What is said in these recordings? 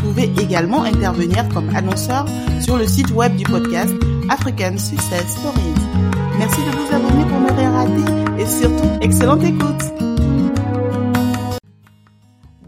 Vous pouvez également intervenir comme annonceur sur le site web du podcast African Success Stories. Merci de vous abonner pour ne rien et surtout, excellente écoute.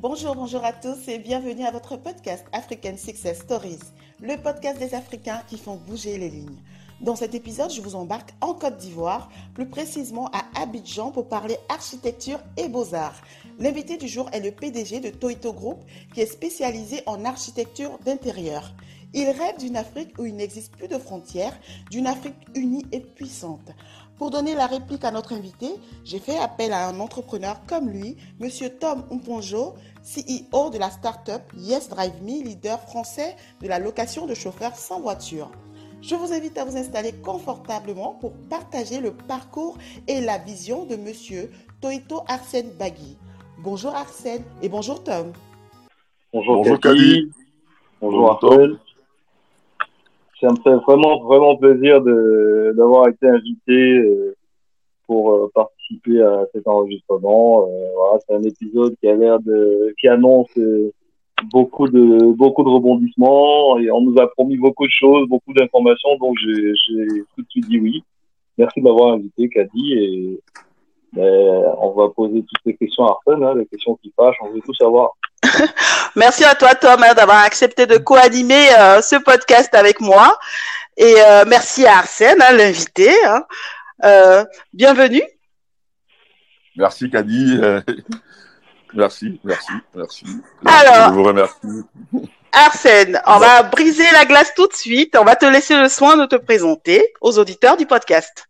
Bonjour, bonjour à tous et bienvenue à votre podcast African Success Stories, le podcast des Africains qui font bouger les lignes. Dans cet épisode, je vous embarque en Côte d'Ivoire, plus précisément à Abidjan pour parler architecture et beaux-arts. L'invité du jour est le PDG de Toito Group qui est spécialisé en architecture d'intérieur. Il rêve d'une Afrique où il n'existe plus de frontières, d'une Afrique unie et puissante. Pour donner la réplique à notre invité, j'ai fait appel à un entrepreneur comme lui, Monsieur Tom Umponjo, CEO de la start-up Yes Drive Me, leader français de la location de chauffeurs sans voiture. Je vous invite à vous installer confortablement pour partager le parcours et la vision de Monsieur Toito Arsène Bagui. Bonjour Arsène et bonjour Tom. Bonjour, Bonjour. Bonjour Bonjour, Arthur. Ça me fait vraiment, vraiment plaisir de- d'avoir été invité euh, pour euh, participer à cet enregistrement. Euh, voilà, c'est un épisode qui a l'air de, qui annonce beaucoup de, beaucoup de rebondissements et on nous a promis beaucoup de choses, beaucoup d'informations, donc j'ai j'ai tout de suite dit oui. Merci de m'avoir invité, Kadi, et on va poser toutes les questions à Arsène, hein, les questions qui fâchent, on veut tout savoir. Merci à toi Tom hein, d'avoir accepté de co-animer euh, ce podcast avec moi. Et euh, merci à Arsène, hein, l'invité. hein. Euh, bienvenue. Merci Kadi. Euh, merci, merci, merci. Alors. Je vous remercie. Arsène, on va briser la glace tout de suite. On va te laisser le soin de te présenter aux auditeurs du podcast.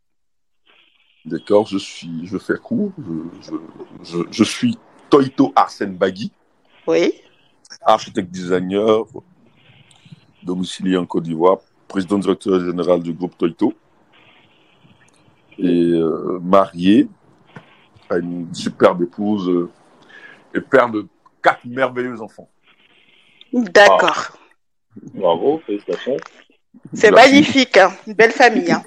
D'accord, je suis, je fais court. Je, je, je, je suis Toito Arsène Bagui, Oui. architecte designer, domicilié en Côte d'Ivoire, président directeur général du groupe Toito et euh, marié à une superbe épouse euh, et père de quatre merveilleux enfants. D'accord. Bravo, félicitations. C'est magnifique. hein. Une belle famille. hein.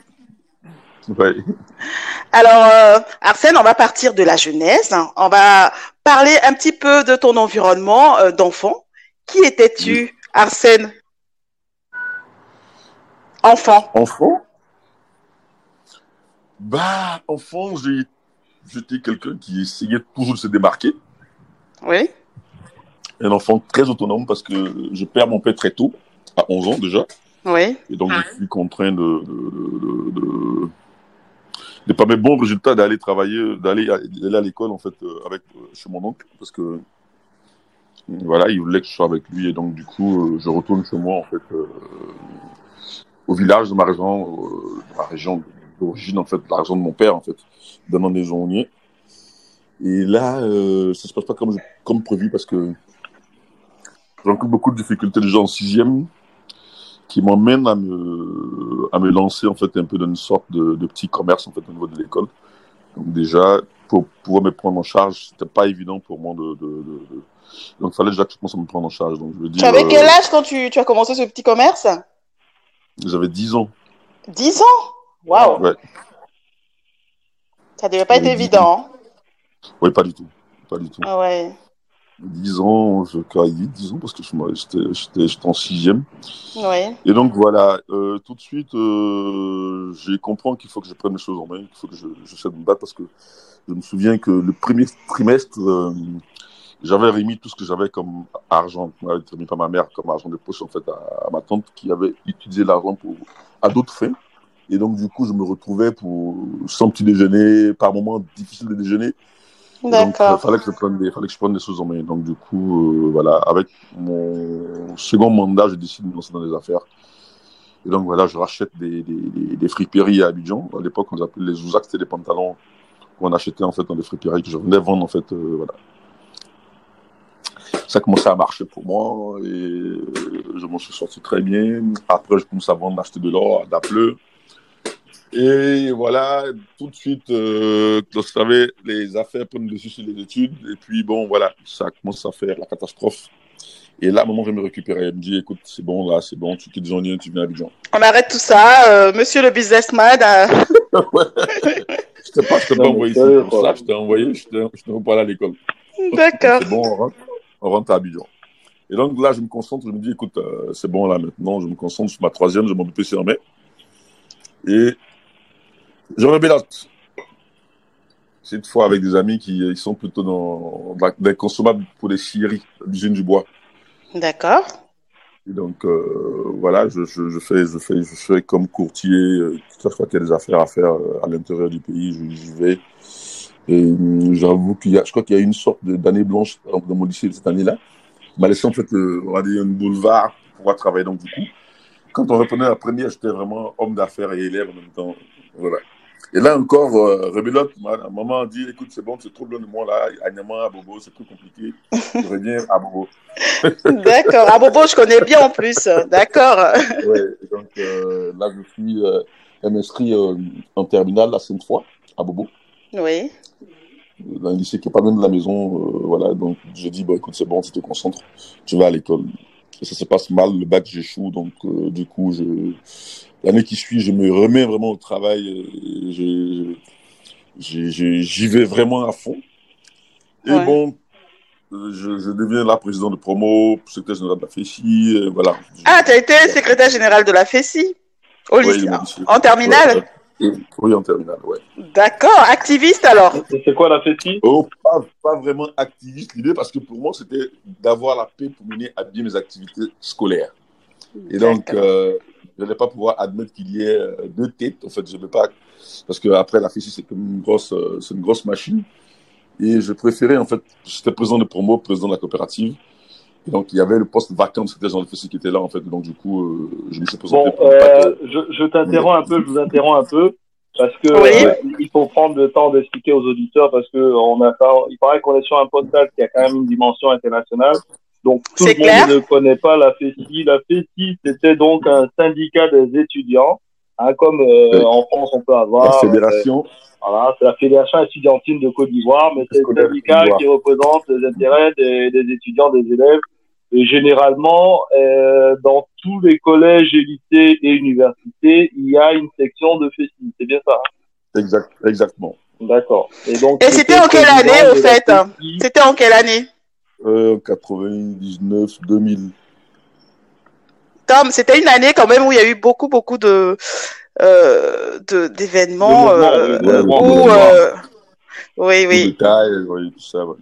Alors, euh, Arsène, on va partir de la jeunesse. On va parler un petit peu de ton environnement euh, d'enfant. Qui étais-tu, Arsène? Enfant. Enfant? Bah, enfant, j'ai- j'étais quelqu'un qui essayait toujours de se démarquer. Oui. Un enfant très autonome parce que je perds mon père très tôt, à 11 ans déjà. Oui. Et donc, je suis contraint de, de, de, de, de par mes bons résultats d'aller travailler, d'aller à, l'école, en fait, euh, avec, euh, chez mon oncle. Parce que, voilà, il voulait que je sois avec lui. Et donc, du coup, euh, je retourne chez moi, en fait, euh, au village de ma région, euh, de ma région d'origine, en fait, la région de mon père, en fait, dans ma maison Et là, euh, ça se passe pas comme, comme prévu parce que j'ai beaucoup de difficultés déjà en sixième qui m'emmène à me, à me lancer en fait un peu dans une sorte de, de petit commerce en fait au niveau de l'école. Donc déjà, pour pouvoir me prendre en charge, c'était pas évident pour moi de, de, de, de- donc il fallait déjà que je commence à me prendre en charge. Donc je veux Tu avais euh, quel âge quand tu, tu as commencé ce petit commerce? j'avais 10 ans. 10 ans? Waouh Ouais. Ça devait pas être J'avais 10 évident. hein. Oui, pas du tout. Pas du tout. Ah ouais. 10 ans, je carré 10 ans parce que j'étais en sixième. Oui. Et donc voilà, euh, tout de suite, euh, j'ai compris qu'il faut que je prenne les choses en main, qu'il faut que je, je sais me battre parce que je me souviens que le premier trimestre, euh, j'avais remis tout ce que j'avais comme argent, j'avais remis par ma mère comme argent de poche en fait à, à ma tante qui avait utilisé l'argent pour à d'autres fins. Et donc du coup, je me retrouvais pour sans petit déjeuner, par moments difficile de déjeuner. Il D'accord. fallait que je prenne des, fallait que je prenne des choses en main. Donc, du coup, euh, voilà, avec mon second mandat, je décide de me lancer dans les affaires. Et donc, voilà, je rachète des, des, des, friperies à Abidjan. À l'époque, on les appelait les Ouzak, c'était des pantalons qu'on achetait en fait dans des friperies que je venais vendre en fait, euh, voilà. ça commençait à marcher pour moi et je m'en suis sorti très bien. Après, je commence à vendre, acheter de l'or, d'apple. Et voilà, tout de suite, euh, vous savez, les affaires prennent le dessus sur les études. Et puis, bon, voilà, ça commence à faire la catastrophe. Et là, maman vient me récupérer. Elle me dit, écoute, c'est bon, là, c'est bon, tu quittes Jean tu viens à Abidjan. On arrête tout ça. Euh, monsieur le businessman. Euh... ouais. Je t'ai pas, je t'ai pas envoyé ici pour ça. Je t'ai envoyé, je t'ai envoyé à l'école. D'accord. C'est bon, on rentre, on rentre à Abidjan. Et donc là, je me concentre, je me dis, écoute, euh, c'est bon là maintenant, je me concentre sur ma troisième, je m'en PC en mai. Et je rebelote. Cette fois avec des amis qui ils sont plutôt dans, dans des consommables pour les scieries, l'usine du bois. D'accord. Donc euh, voilà, je, je, je, fais, je fais, je fais comme courtier. Euh, chaque fois qu'il y a des affaires à faire euh, à l'intérieur du pays, j'y vais. Et euh, j'avoue qu'il y a, je crois qu'il y a une sorte d'année blanche dans mon lycée cette année-là. m'a laissé en fait, on va dire, un boulevard pour pouvoir travailler. Donc du coup, quand on reprenait la première, j'étais vraiment homme d'affaires et élève en même temps. Voilà. Et là encore, euh, Rebelote, ma maman dit, écoute, c'est bon, c'est trop loin de moi là, à Niamey, à Bobo, c'est trop compliqué. Je reviens à Bobo. D'accord, à Bobo, je connais bien en plus. D'accord. ouais, donc euh, là, je suis euh, inscrit euh, en terminale la cinq fois à Bobo. Oui. Dans un lycée qui est pas loin de la maison, euh, voilà. Donc j'ai dit, écoute, c'est bon, tu te concentres, tu vas à l'école. Et ça se passe mal, le bac j'échoue, donc du coup, je l'année qui suit, je me remets vraiment au travail. J'y vais vraiment à fond. Et ouais. bon, je, je, deviens la présidente de promo, secrétaire général de la FECI, euh, voilà. Ah, tu as été secrétaire général de la FECI au Ouais, lycée, en terminale ouais, ouais. Oui, en terminale, ouais. D'accord, activiste alors C'est quoi la FECI Oh, pas, pas vraiment activiste, l'idée, parce que pour moi, c'était d'avoir la paix pour mener à bien mes activités scolaires. Et donc, euh, je n'allais pas pouvoir admettre qu'il y ait euh, deux têtes. En fait, je ne veux pas, parce que après la FECI, c'est comme une grosse, euh, c'est une grosse machine. Et je préférais, en fait, j'étais président de promo, président de la coopérative. Et donc, il y avait le poste vacant de secrétaire général de FECI qui était là, en fait. Donc, du coup, euh, je me suis présenté. Bon, euh, que- je, je t'interromps un peu, je vous interromps un peu, parce que Oui. euh, il faut prendre le temps d'expliquer aux auditeurs, parce que on a, il paraît qu'on est sur un podcast qui a quand même une dimension internationale. Donc tout le monde ne connaît pas la FECI. La FECI, c'était donc un syndicat des étudiants, hein, comme euh, Oui. en France on peut la avoir. fédération, euh, voilà, c'est la fédération estudiantine de Côte d'Ivoire, mais c'est Scolaire syndicat qui représente les intérêts des, des étudiants, des élèves. Et généralement, euh, dans tous les collèges et lycées et universités, il y a une section de FECI. C'est bien ça. hein exact, exactement. D'accord. Et donc. Et c'était en quelle année, au la fait. C'était en quelle année Euh, 99, 2000. Tom, c'était une année quand même où il y a eu beaucoup, beaucoup de euh, de- d'événements. Euh, oui, où, euh, oui, Tout oui, détail, oui, tout ça. ouais.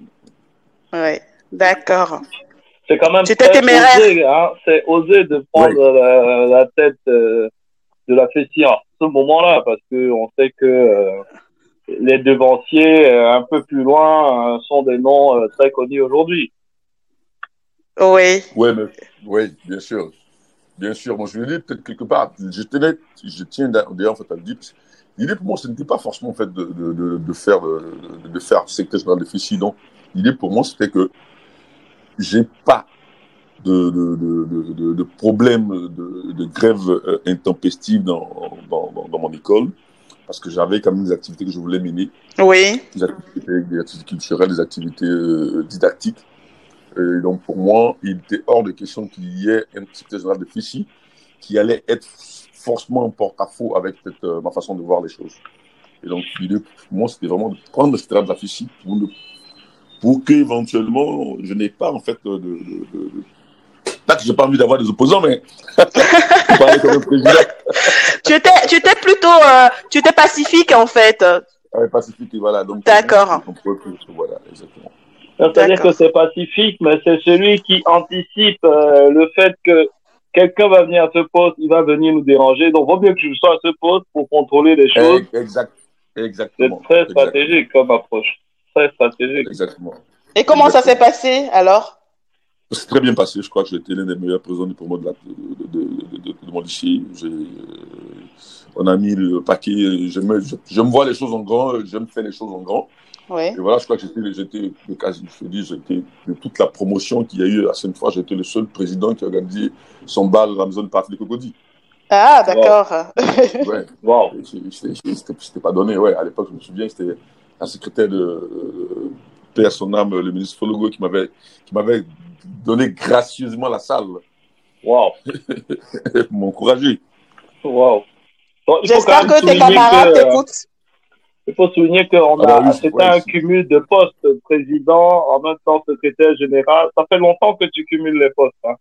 oui. D'accord. C'est quand même C'était très téméraire. osé, hein. C'est osé de prendre la, la tête euh, de la FECI en ce moment-là, parce que on sait que euh, les devanciers euh, un peu plus loin euh, sont des noms euh, très connus aujourd'hui. Oui. Ouais, mais, oui, bien sûr. Bien sûr. Moi, je le dis peut-être quelque part. Je tenais, je tiens d'ailleurs, en fait, à le dire. L'idée pour moi, ce n'était pas forcément, en fait, de, de, de, de faire, de, de, faire secrétaire général de FICI, non. L'idée pour moi, c'était que j'ai pas de, de, de, de, de, de problème de, de grève intempestive dans, dans, dans, dans mon école, parce que j'avais quand même des activités que je voulais mener Oui. des activités, des activités culturelles, des activités euh, didactiques. Et donc, pour moi, il était hors de question qu'il y ait un secrétaire général de FICI qui allait être forcément en porte-à-faux avec euh, ma façon de voir les choses. Et donc, l'idée pour moi, c'était vraiment de prendre le secrétaire de la FICI pour, pour qu'éventuellement, je n'ai pas, en fait, de. de, de, de pas que j'ai pas envie d'avoir des opposants, mais parler comme un président Tu étais, tu étais plutôt, euh, tu étais pacifique en fait. avec Pacifique, voilà. Donc, D'accord. Voilà, exactement. C'est-à-dire que c'est pacifique, mais c'est celui qui anticipe euh, le fait que quelqu'un va venir à ce poste, il va venir nous déranger. Donc, vaut mieux que je sois à ce poste pour contrôler les choses. Exact, C'est exactement. très Exactement. stratégique comme approche. Très stratégique. Exactement. Et comment ça s'est passé alors? C'est très bien passé. Je crois que j'ai été l'un des meilleurs présidents du promo de, la, de, mon lycée. Euh, on a mis le paquet. Je, j'aime voir les choses en grand. J'aime faire les choses en grand. Et voilà, je crois que j'étais, j'étais, je dis, j'étais de toute la promotion qu'il y a eu à cette fois, j'étais le seul président qui a organisé son bal partie des Cocody. Ah, d'accord. ouais. Wow. C'était pas donné, ouais. À l'époque, je me souviens, c'était un secrétaire de euh, Père son âme, le ministre Fologo, qui m'avait, qui m'avait donné gracieusement la salle. Wow. M'encourager. Wow. J'espère que tes camarades t'écoutent. Il faut souligner qu'on ah a, bah c'était un cumul de postes, président, en même temps secrétaire général. Ça fait longtemps que tu cumules les postes. Hein.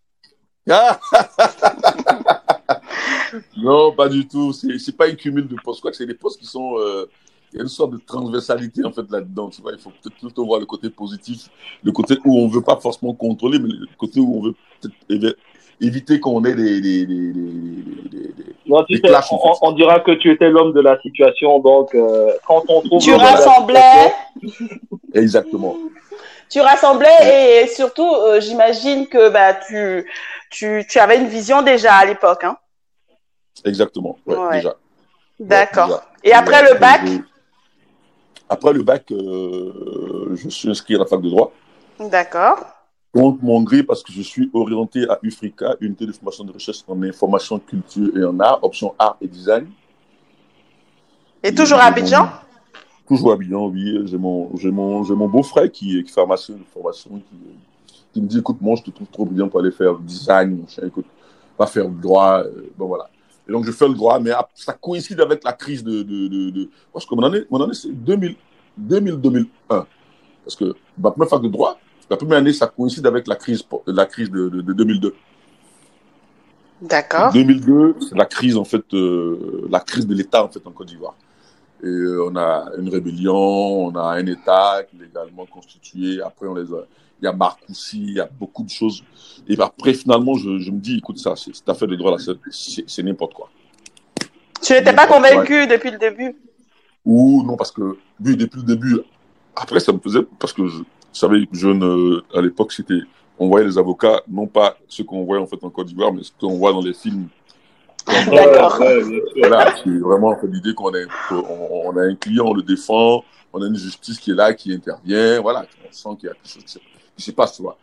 non, pas du tout. C'est, c'est pas un cumul de postes. Quoi, c'est des postes qui sont, euh, il y a une sorte de transversalité en fait là-dedans. Tu vois, il faut peut-être plutôt voir le côté positif, le côté où on veut pas forcément contrôler, mais le côté où on veut peut-être éviter qu'on ait des, des, des, des, non, tu sais, on, dira que tu étais l'homme de la situation, donc euh, quand on trouve... Tu rassemblais... Exactement. Tu rassemblais et surtout, euh, j'imagine que bah, tu, tu, tu avais une vision déjà à l'époque. Hein Exactement, ouais, déjà. D'accord. et après le bac? Après le bac, euh, je suis inscrit à la fac de droit. D'accord contre mon gré parce que je suis orienté à UFRICA, unité de formation de recherche en information, culture et en art, option art et design. Et toujours à Abidjan? Toujours à Abidjan, oui. J'ai mon, mon, mon beau-frère qui, est pharmacien de formation qui, qui, me dit écoute, moi, je te trouve trop brillant pour aller faire design, mon chien, écoute, va faire le droit. Euh, bon, voilà. Et donc, je fais le droit, mais ça coïncide avec la crise de. de, de, Parce que mon année, mon année c'est 2000-2001. Parce que ma première fac de droit, la première année, ça coïncide avec la crise, la crise de, 2002. D'accord. 2002, c'est la crise en fait, euh, la crise de l'État en fait en Côte d'Ivoire. Et euh, on a une rébellion, on a un État légalement constitué. Après, on les il y a Marcoussi, il y a beaucoup de choses. Et après, finalement, je, me dis, écoute, ça, cette affaire de droit là, c'est n'importe quoi. Tu n'étais pas convaincu depuis le début? Ou non, parce que, vu depuis le début, après, ça me faisait, parce que je, vous savez, jeune, euh, à l'époque, c'était, on voyait les avocats, non pas ce qu'on voit en fait en Côte d'Ivoire, mais ce qu'on voit dans les films. D'accord. Voilà, c'est vraiment l'idée qu'on a, on, a un client, on le défend, on a une justice qui est là, qui intervient, voilà, on sent qu'il y a quelque chose qui se passe, tu vois.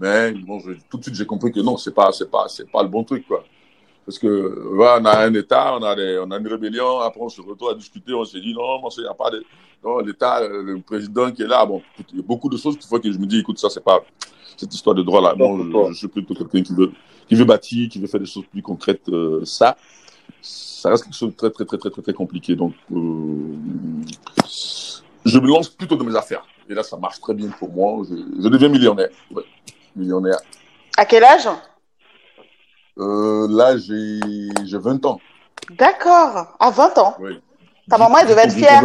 Mais bon, tout de suite, j'ai compris que non, c'est pas, c'est pas, c'est pas le bon truc, quoi. Parce que voilà, on a un État, on a, on a une rébellion, après on se retrouve à discuter, on s'est dit non, il n'y a pas de. l'État, le président qui est là, bon, il y a beaucoup de choses qu'il faut que je me dis, écoute, ça, c'est pas. Cette histoire de droit-là, moi, je, suis plutôt quelqu'un qui veut, qui veut bâtir, qui veut faire des choses plus concrètes. Euh, ça, ça reste quelque chose de très, très, très, très, très, très compliqué. Donc, euh, je me lance plutôt dans mes affaires. Et là, ça marche très bien pour moi. Je, je deviens millionnaire. Ouais, millionnaire. À quel âge? Euh, là, j'ai 20 ans. D'accord. À 20 ans Oui. Ta maman, elle devait être fière.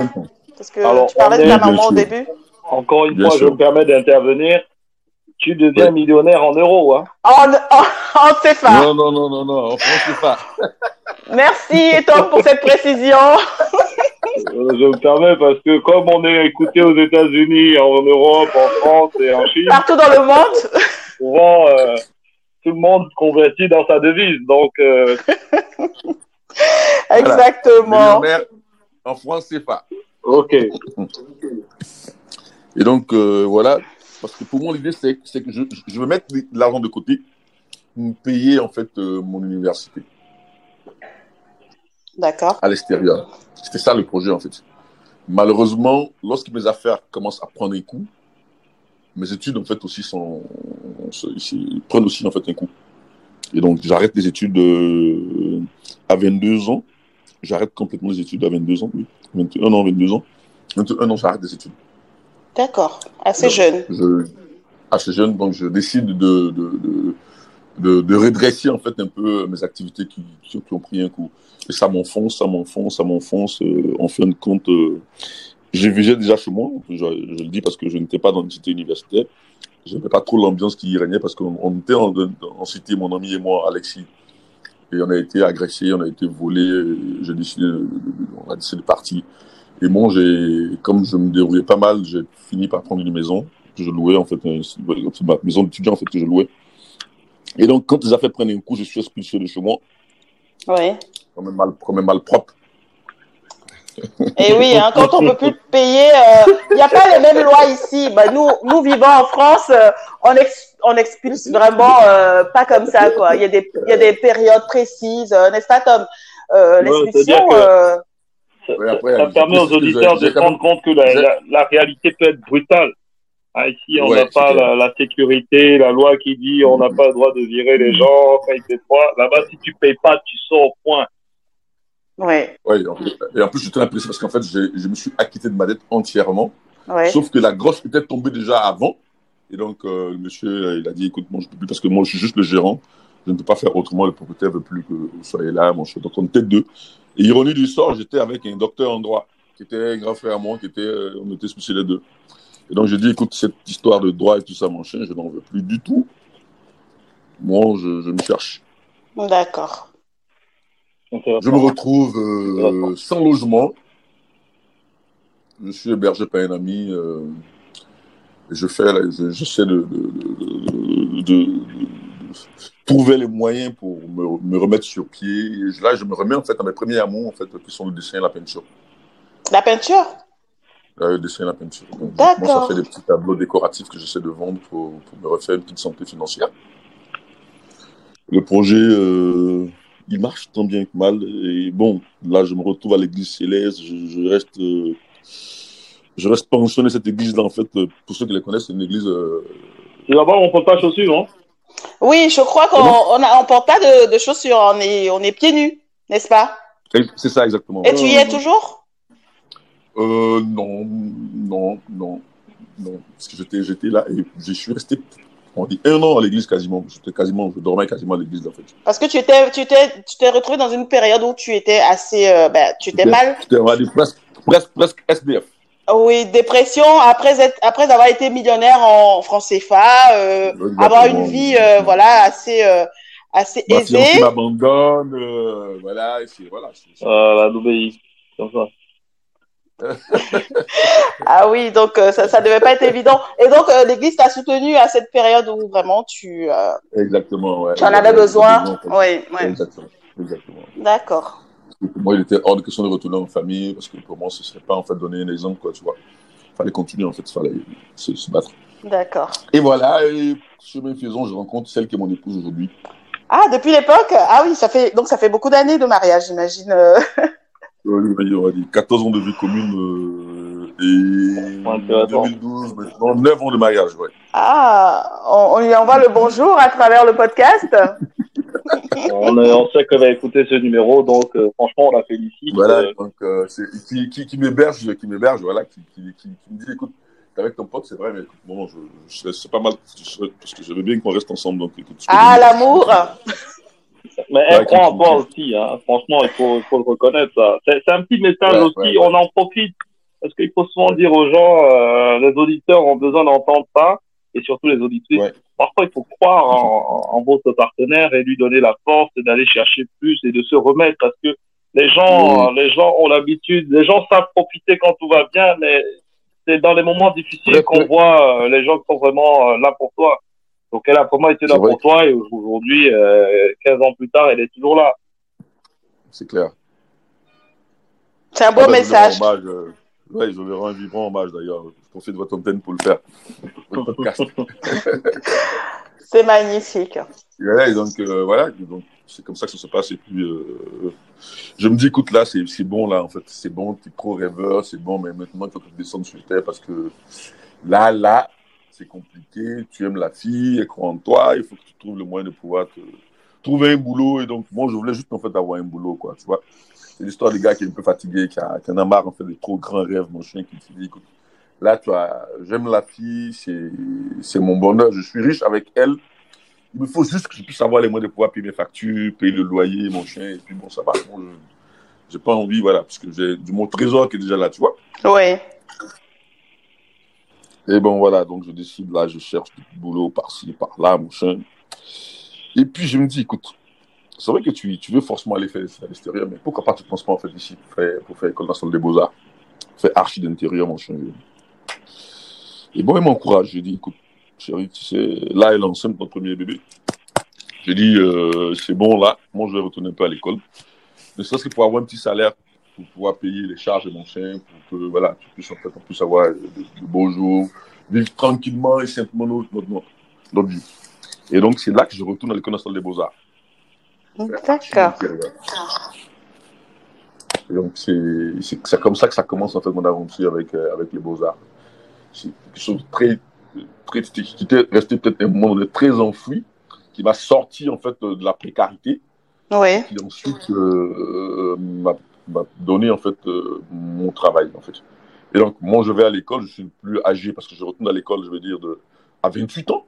Parce que tu parlais de ta maman au début. Encore une fois, je me permets d'intervenir. Tu deviens millionnaire en euros, hein En, en, en CFA. Non, non, non, non, non, en CFA. Merci, Tom, pour cette précision. Euh, je me permets parce que comme on est écouté aux États-Unis, en Europe, en France et en Chine. Partout dans le monde. Souvent, euh, tout le monde convertit dans sa devise. Donc, euh, exactement. En France, c'est pas. Ok. Et donc, euh, voilà. Parce que pour moi, l'idée, c'est que je, je veux mettre de l'argent de côté pour me payer, en fait, euh, mon université. D'accord. À l'extérieur. C'était ça le projet, en fait. Malheureusement, lorsque mes affaires commencent à prendre un coup, mes études, en fait, aussi sont, prennent aussi, en fait, un coup. Et donc, j'arrête les études euh, à 22 ans. J'arrête complètement les études à 22 ans, oui. 21 ans, 22 ans. 21 ans, j'arrête les études. D'accord. Assez jeune. assez jeune, donc je décide de, de, de, de, redresser, en fait, un peu mes activités qui, qui, ont pris un coup. Et ça m'enfonce, ça m'enfonce, ça m'enfonce. Euh, en fin de compte, euh, j'ai végé déjà chez moi, je, je, le dis parce que je n'étais pas dans une cité universitaire. Je n'avais pas trop l'ambiance qui y régnait parce qu'on était en, en, cité, mon ami et moi, Alexis. Et on a été agressé, on a été volé. J'ai décidé, on a décidé de partir. Et moi, j'ai, comme je me déroulais pas mal, j'ai fini par prendre une maison que je louais, en fait, ma maison d'étudiant, en fait, que je louais. Et donc, quand les affaires prennent un coup, je suis expulsé de chez moi. Ouais. Comme un mal, comme un mal propre Et oui, hein, quand on peut plus payer, il euh, n'y a pas les mêmes lois ici. Bah, nous, nous vivons en France, euh, on, on expulse vraiment euh, pas comme ça, quoi. Il y a des, il y a des périodes précises, n'est-ce pas, Tom? L'expulsion. ça, permet aux auditeurs de se rendre compte que la, la, réalité peut être brutale. Ah, ici, on n'a pas la, sécurité, la loi qui dit on n'a pas le droit de virer les gens quand il fait froid. Là-bas, si tu payes pas, tu sors au point. Ouais. Ouais, et en plus, j'étais impressionné parce qu'en fait, je me suis acquitté de ma dette entièrement. Sauf que la grosse était tombée déjà avant. Et donc, euh, le monsieur, il a dit, écoute, moi, je peux plus parce que moi, je suis juste le gérant. Je ne peux pas faire autrement. Le propriétaire veut plus que vous soyez là, mon cher. Donc, on était deux. Et ironie du sort, j'étais avec un docteur en droit, qui était un grand frère à moi, qui était, euh, on était spécialisés les deux. Et donc, j'ai dit, écoute, cette histoire de droit et tout ça, mon chien, je n'en veux plus du tout. Moi, je, je me cherche. D'accord. Je me retrouve euh, sans logement. Je suis hébergé par un ami. Euh, je fais, j'essaie de, de, de, trouver les moyens pour me, remettre sur pied. là, je me remets en fait à mes premiers amours, en fait, qui sont le dessin et la peinture. La peinture? Le dessin et la peinture. D'accord. ça fait des petits tableaux décoratifs que j'essaie de vendre pour, me refaire une petite santé financière. Le projet, euh, il marche tant bien que mal. Et bon, là, je me retrouve à l'église céleste. Je, reste, euh, je reste pensionné cette église-là. En fait, euh, pour ceux qui la connaissent, c'est une église. Euh... Là-bas, on porte pas de chaussures, non Oui, je crois qu'on ne porte pas de, chaussures. On est, on est pieds nus, n'est-ce pas? C'est ça, exactement. Et tu y es toujours? Euh, Non, non, non, non. Parce que j'étais, j'étais là et je suis resté on dit un an à l'église quasiment. J'étais quasiment, je dormais quasiment à l'église en fait. Parce que tu étais, tu t'es, tu t'es retrouvé dans une période où tu étais assez, euh, ben, tu étais mal. Va dire presque, presque, presque SDF. Oui, dépression après être, après avoir été millionnaire en francs CFA, euh, avoir une vie, euh, voilà, assez, euh, assez Ma aisée. Ma m'abandonne, euh, voilà, et puis voilà. Ah, la nouvelle, comme ça. Ah oui, donc euh, ça, ça devait pas être évident. Et donc euh, l'Église t'a soutenu à cette période où vraiment tu. Euh, exactement, ouais. Tu en avais besoin. Oui, Exactement, exactement. D'accord. Pour moi, il était hors de question de retourner en famille parce que pour moi, ce serait pas en fait donner un exemple, quoi, tu vois. Il fallait continuer en fait, il fallait se, battre. D'accord. Et voilà, et chemin faisant, je rencontre celle qui est mon épouse aujourd'hui. Ah, depuis l'époque? Ah oui, ça fait donc ça fait beaucoup d'années de mariage, j'imagine. Oui, on va dire 14 ans de vie commune euh, et 2012, maintenant 9 ans de mariage, ouais. Ah, on, lui envoie le bonjour à travers le podcast. on, on, sait qu'elle va écouter ce numéro, donc euh, franchement, on la félicite. Voilà, donc euh, c'est qui, qui, qui m'héberge, qui m'héberge, voilà, qui, qui, qui, me dit, écoute, t'es avec ton pote, c'est vrai, mais écoute, bon, je, je, c'est pas mal, parce que je veux bien qu'on reste ensemble, donc écoute. Ah, l'amour mais elle croit en toi aussi, hein. franchement, il faut, il faut le reconnaître. C'est un petit message aussi, on en profite, parce qu'il faut souvent dire aux gens, euh, les auditeurs ont besoin d'entendre ça, et surtout les auditrices. Parfois, il faut croire en, en, votre partenaire et lui donner la force d'aller chercher plus et de se remettre, parce que les gens, les gens ont l'habitude, les gens savent profiter quand tout va bien, mais c'est dans les moments difficiles qu'on voit euh, les gens qui sont vraiment euh, là pour toi. Donc elle a vraiment été là pour toi et aujourd'hui, euh, 15 ans plus tard, elle est toujours là. C'est clair. C'est un beau ah message. Ouais, je vais rendre un vibrant hommage d'ailleurs. Je profite de votre antenne pour le faire. C'est magnifique. Ouais, donc euh, voilà, donc c'est comme ça que ça se passe. Et puis euh, je me dis, écoute, là, c'est bon, là, en fait, c'est bon, tu es pro rêveur, c'est bon, mais maintenant il faut que tu descendes sur terre parce que là, là, c'est compliqué, tu aimes la fille, elle croit en toi, il faut que tu trouves le moyen de pouvoir te trouver un boulot. Et donc, moi, je voulais juste en fait avoir un boulot, quoi, tu vois. C'est l'histoire des gars qui est un peu fatigué, qui, a, qui en a marre en fait des trop grands rêves, mon chien, qui se dit, écoute, là, tu vois, j'aime la fille, c'est mon bonheur, je suis riche avec elle. Il me faut juste que je puisse avoir les moyens de pouvoir payer mes factures, payer le loyer, mon chien, et puis bon, ça va. Bon, j'ai pas envie, voilà, parce que j'ai mon trésor qui est déjà là, tu vois. Oui. Et bon, voilà, donc je décide, là, je cherche du boulot par-ci, par-là, machin. Et puis je me dis, écoute, c'est vrai que tu, tu veux forcément aller faire à l'extérieur, mais pourquoi pas tu ne penses pas en fait ici pour faire, pour faire École nationale des beaux-arts, faire archi d'intérieur, machin. Et bon, il m'encourage, je dis, écoute, chérie, tu sais, là, elle est enceinte, notre premier bébé. Je dis, euh, c'est bon, là, moi, je vais retourner un peu à l'école. Ne serait-ce que pour avoir un petit salaire pour pouvoir payer les charges de mon chien, pour que voilà, tu puisses en fait en plus avoir de, de beaux jours, vivre tranquillement et simplement notre, notre, notre vie. Et donc, c'est là que je retourne à l'école nationale des beaux-arts. D'accord. Donc, c'est comme ça que ça commence, en fait, mon aventure avec, euh, avec les beaux-arts. C'est quelque chose de très, très, qui était resté peut-être un moment très enfoui, qui m'a sorti, en fait, de la précarité. Oui. Qui ensuite euh, m'a donné, en fait, euh, mon travail, en fait. Et donc, moi, je vais à l'école, je suis plus âgé parce que je retourne à l'école, je veux dire, de, à 28 ans.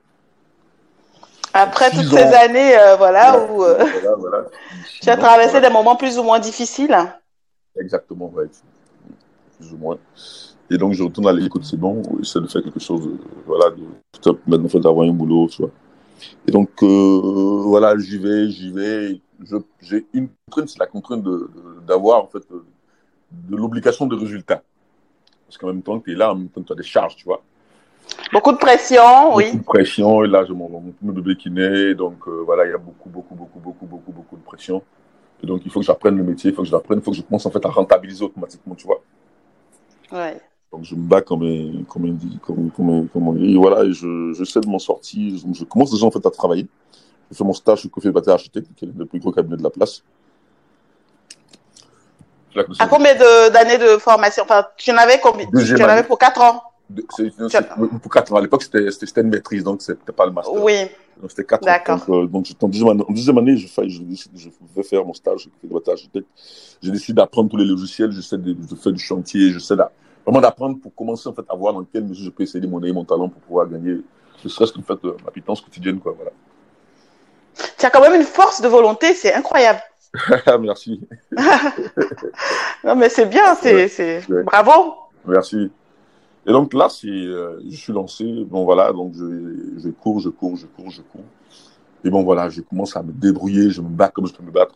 Après toutes ces années, euh, voilà, voilà, où euh, voilà, voilà. tu as traversé des moments plus ou moins difficiles. Exactement, ouais. Plus ou moins. Et donc, je retourne à l'écoute, c'est bon, j'essaie de faire quelque chose, voilà, de maintenant, d'avoir un boulot, tu vois. Et donc, voilà, j'y vais, j'y vais. J'ai une contrainte, c'est la contrainte d'avoir, en fait, de l'obligation de résultat. Parce qu'en même temps que tu es là, en même temps, tu as des charges, tu vois. Beaucoup de pression, oui. Beaucoup de pression. Et là, j'ai mon, mon, bébé qui naît. Donc, euh, voilà, il y a beaucoup, beaucoup, beaucoup, beaucoup, beaucoup, beaucoup de pression. Et donc, il faut que j'apprenne le métier, il faut que je l'apprenne, il faut que je commence en fait à rentabiliser automatiquement, tu vois. Ouais. Donc, je me bats comme un, comme un, comme, comme, comme et voilà, et je, j'essaie de m'en sortir. Je, je, commence déjà en fait à travailler. Je fais mon stage chez Coffee Bâtiment Architecte, qui est le plus gros cabinet de la place. À combien d'années de, formation? Enfin, tu en avais combien? Tu en avais pour 4 ans pour 4 ans. À l'époque, c'était une maîtrise, donc c'était pas le master. Oui. Donc c'était 4 ans. Donc, euh, en, deuxième année, en deuxième année, je, je, je, vais faire mon stage J'ai décidé d'apprendre tous les logiciels, j'essaie de, de, faire du chantier, j'essaie vraiment d'apprendre pour commencer en fait, à voir dans quelle mesure je peux essayer de monnayer mon talent pour pouvoir gagner, ne serait-ce qu'en fait, euh, ma pitance quotidienne. Quoi, voilà. Tu as quand même une force de volonté, c'est incroyable. Merci. non, mais c'est bien, c'est ouais. bravo. Merci. Et donc là, c'est, euh, je suis lancé. Bon voilà, donc je, je cours, je cours, je cours, je cours. Et bon voilà, je commence à me débrouiller, je me bats comme je peux me battre.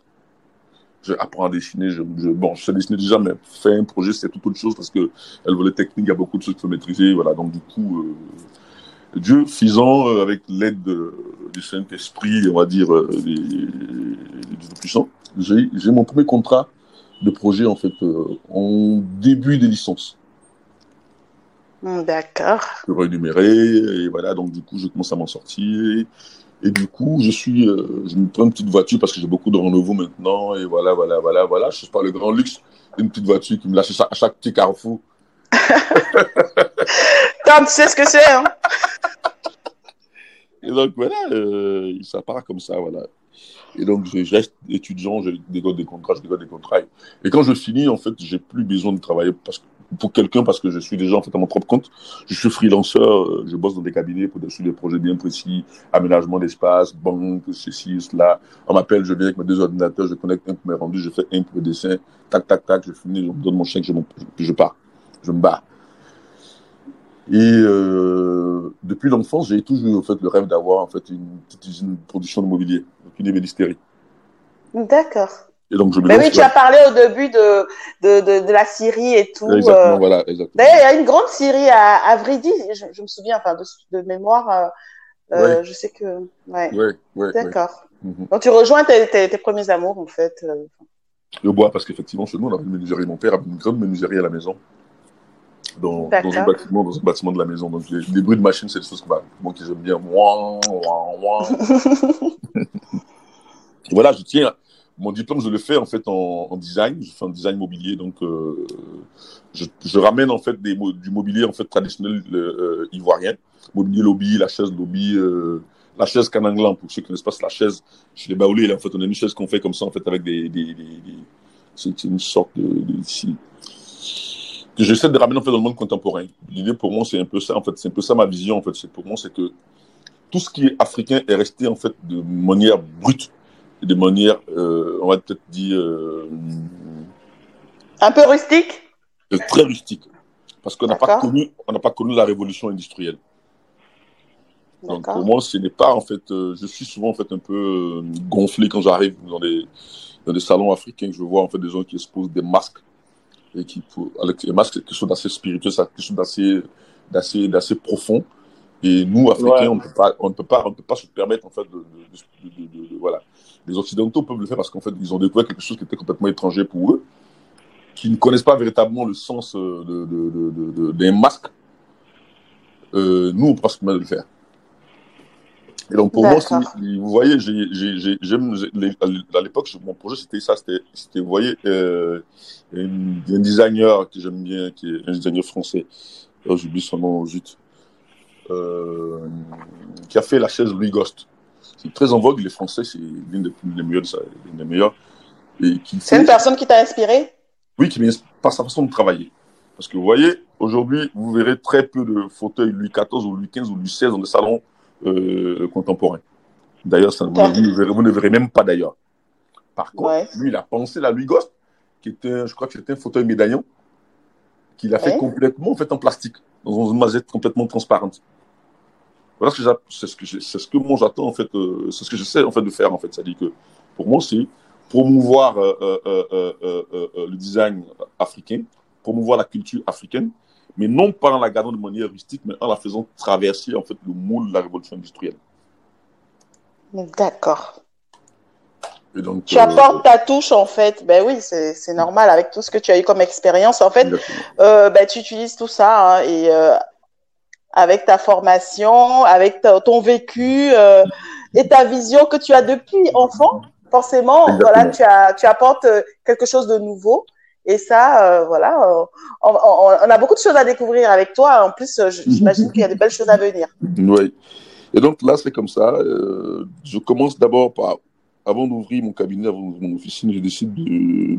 Je apprends à dessiner. Je, je, bon, je sais dessiner déjà, mais faire un projet, c'est toute autre chose parce que elle voulait technique, il y a beaucoup de choses qu'il faut maîtriser. Voilà, donc du coup, euh, Dieu faisant euh, avec l'aide du Saint-Esprit, on va dire, euh, du Tout-Puissant, j'ai, j'ai mon premier contrat de projet en fait euh, en début des licences. D'accord. Je rémunérer, et voilà, donc du coup, je commence à m'en sortir. Et, du coup, je suis, euh, je me prends une petite voiture parce que j'ai beaucoup de renouveau maintenant, et voilà, voilà, voilà, voilà. Je suis pas le grand luxe d'une petite voiture qui me lâche à chaque petit carrefour. Tu sais ce que c'est, hein? Et donc, voilà, euh, ça part comme ça, voilà. Et donc, je reste étudiant, je dégote des contrats, je dégote des contrats. Et quand je finis, en fait, j'ai plus besoin de travailler parce que pour quelqu'un parce que je suis déjà en fait à mon propre compte. Je suis freelanceur, je bosse dans des cabinets pour des projets bien précis, aménagement d'espace, banque, ceci, cela. On m'appelle, je viens avec mes deux ordinateurs, je connecte un pour mes rendus, je fais un pour le dessin, tac, tac, tac, je finis, je me donne mon chèque, je, je pars, je me bats. Et euh, depuis l'enfance, j'ai toujours eu en fait le rêve d'avoir en fait une petite usine de production de mobilier, une ébénisterie. D'accord. Et donc, je me Mais oui, tu as parlé au début de, de, de, de la Syrie et tout. Exactement, euh... voilà, exactement. D'ailleurs, il y a une grande Syrie à, à Vridi, je, je me souviens, enfin, de, de mémoire, euh, ouais. je sais que. Ouais. Ouais, ouais D'accord. Ouais. Donc, tu rejoins tes, tes, tes, premiers amours, en fait. Le bois, parce qu'effectivement, chez nous, on avait une menuiserie. Mon père avait une grande menuiserie à la maison. Dans, dans, un bâtiment, dans un bâtiment de la maison. Donc, les, les bruits de machine, c'est des choses que, bah, moi, que j'aime bien. Voilà, je tiens mon diplôme, je le fais en fait en, en design. Je fais un design mobilier, donc euh, je, je, ramène en fait des, du mobilier en fait traditionnel euh, ivoirien, mobilier lobby, la chaise lobby, euh, la chaise cananglan pour ceux qui connaissent pas, c'est la chaise chez les baoulés. En fait, on a une chaise qu'on fait comme ça en fait avec des, des, des, des c'est une sorte de, de que j'essaie de ramener en fait dans le monde contemporain. L'idée pour moi, c'est un peu ça en fait, c'est un peu ça ma vision en fait. C'est pour moi, c'est que tout ce qui est africain est resté en fait de manière brute de manière, euh, on va peut-être dire... Euh, un peu rustique? Très rustique. Parce qu'on n'a pas, connu, on n'a pas connu la révolution industrielle. Donc pour moi, ce n'est pas en fait... Euh, je suis souvent en fait un peu gonflé quand j'arrive dans des, dans des salons africains, je vois en fait des gens qui exposent des masques. Et qui, avec les masques, quelque chose d'assez spirituel, quelque chose d'assez, d'assez, d'assez profond. Et nous, Africains, ouais. on, peut pas, on ne peut pas, on ne peut pas se permettre en fait de, de, de, de, voilà. Les Occidentaux peuvent le faire parce qu'en fait, ils ont découvert quelque chose qui était complètement étranger pour eux. qui ne connaissent pas véritablement le sens euh, de, d'un masque, euh, nous, on pense mal de le faire. Et donc, pour moi, vous voyez, j'ai, j'aime, à l'époque, mon projet, c'était ça, c'était, c'était vous voyez, euh, un, designer que j'aime bien, qui est un designer français, oh, j'oublie son nom, juste, euh, qui a fait la chaise Louis Ghost. C'est très en vogue, les Français, c'est l'une des, des meilleures, l'une des meilleures. Et qui c'est une personne qui t'a inspiré? Oui, qui m'inspire par sa façon de travailler. Parce que vous voyez, aujourd'hui, vous verrez très peu de fauteuils Louis XIV ou Louis XV ou Louis XVI dans des salons euh, contemporains. D'ailleurs, vous, vous, ne verrez même pas d'ailleurs. Par contre, lui, il a pensé la Louis Ghost, qui était, je crois que c'était un fauteuil médaillon, qu'il a fait complètement en fait en plastique, dans une mazette complètement transparente. Voilà ce que c'est ce que c'est ce que moi j'attends en fait, euh, c'est ce que j'essaie en fait de faire en fait. C'est-à-dire que pour moi c'est promouvoir euh, euh, le design africain, promouvoir la culture africaine, mais non pas en la gardant de manière rustique, mais en la faisant traverser en fait le moule de la révolution industrielle. D'accord. tu apportes ta touche en fait. Ben oui, c'est normal avec tout ce que tu as eu comme expérience. En fait, ben, tu utilises tout ça hein, et avec ta formation, avec ton vécu euh, et ta vision que tu as depuis enfant. Forcément, voilà, tu, as, tu apportes euh, quelque chose de nouveau. Et ça, euh, voilà, on, a beaucoup de choses à découvrir avec toi. En plus, j'imagine qu'il y a de belles choses à venir. Oui. Et donc là, c'est comme ça. je commence d'abord par, avant d'ouvrir mon cabinet, avant d'ouvrir mon officine, je décide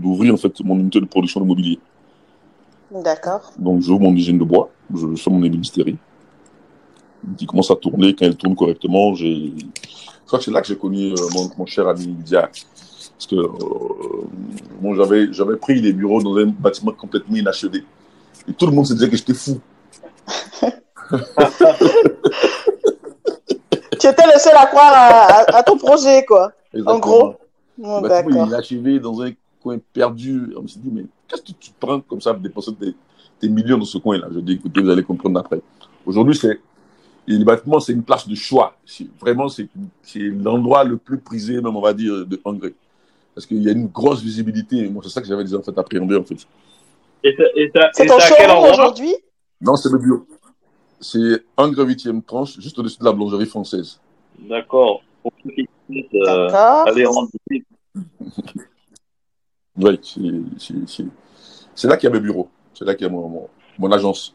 d'ouvrir en fait mon unité de production de mobilier. D'accord. Donc j'ouvre mon usine de bois, je sors mon ébénisterie qui commence à tourner, quand elle tourne correctement, j'ai, je crois que c'est là que j'ai connu euh, mon, mon, cher ami Diak. Parce que, euh, bon, j'avais, j'avais pris les bureaux dans un bâtiment complètement inachevé. Et tout le monde se disait que j'étais fou. tu étais le seul à croire à, ton projet, quoi. En gros. Le bâtiment est inachevé dans un coin perdu. On me s'est dit, mais qu'est-ce que tu prends comme ça pour dépenser tes, tes millions dans ce coin-là? Je dis, écoutez, vous allez comprendre après. Aujourd'hui, c'est le bâtiment, c'est une place de choix. Vraiment, c'est l'endroit le plus prisé, même on va dire, de Hongrie. Parce qu'il y a une grosse visibilité. Moi, c'est ça que j'avais déjà en fait appréhendé en fait. C'est ton showroom aujourd'hui? Non, c'est le bureau. C'est Hongrie 8e tranche, juste au-dessus de la boulangerie française. D'accord. D'accord. Allez, oui, c'est là qu'il y a mes bureaux. C'est là qu'il y a mon agence.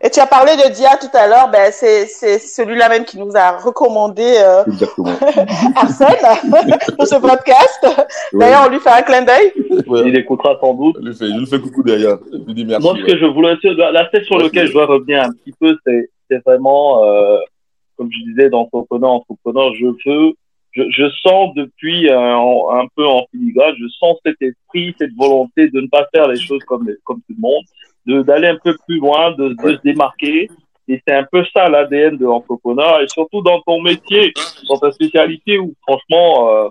Et tu as parlé de Dia tout à l'heure, ben c'est celui-là même qui nous a recommandé euh, Arsène pour ce podcast. D'ailleurs, on lui fait un clin d'œil. Il écoutera sans doute. Je lui fais, je lui fais coucou derrière. Je lui dis merci. Moi, ce que je voulais dire, l'aspect sur lequel je dois revenir un petit peu, c'est vraiment, euh, comme je disais, d'entrepreneur, entrepreneur, je veux, je, je sens depuis un, un peu en filigrane, je sens cet esprit, cette volonté de ne pas faire les choses comme, comme tout le monde d'aller un peu plus loin, de, de se démarquer. Et c'est un peu ça l'ADN de l'entrepreneur, et surtout dans ton métier, dans ta spécialité où franchement, euh,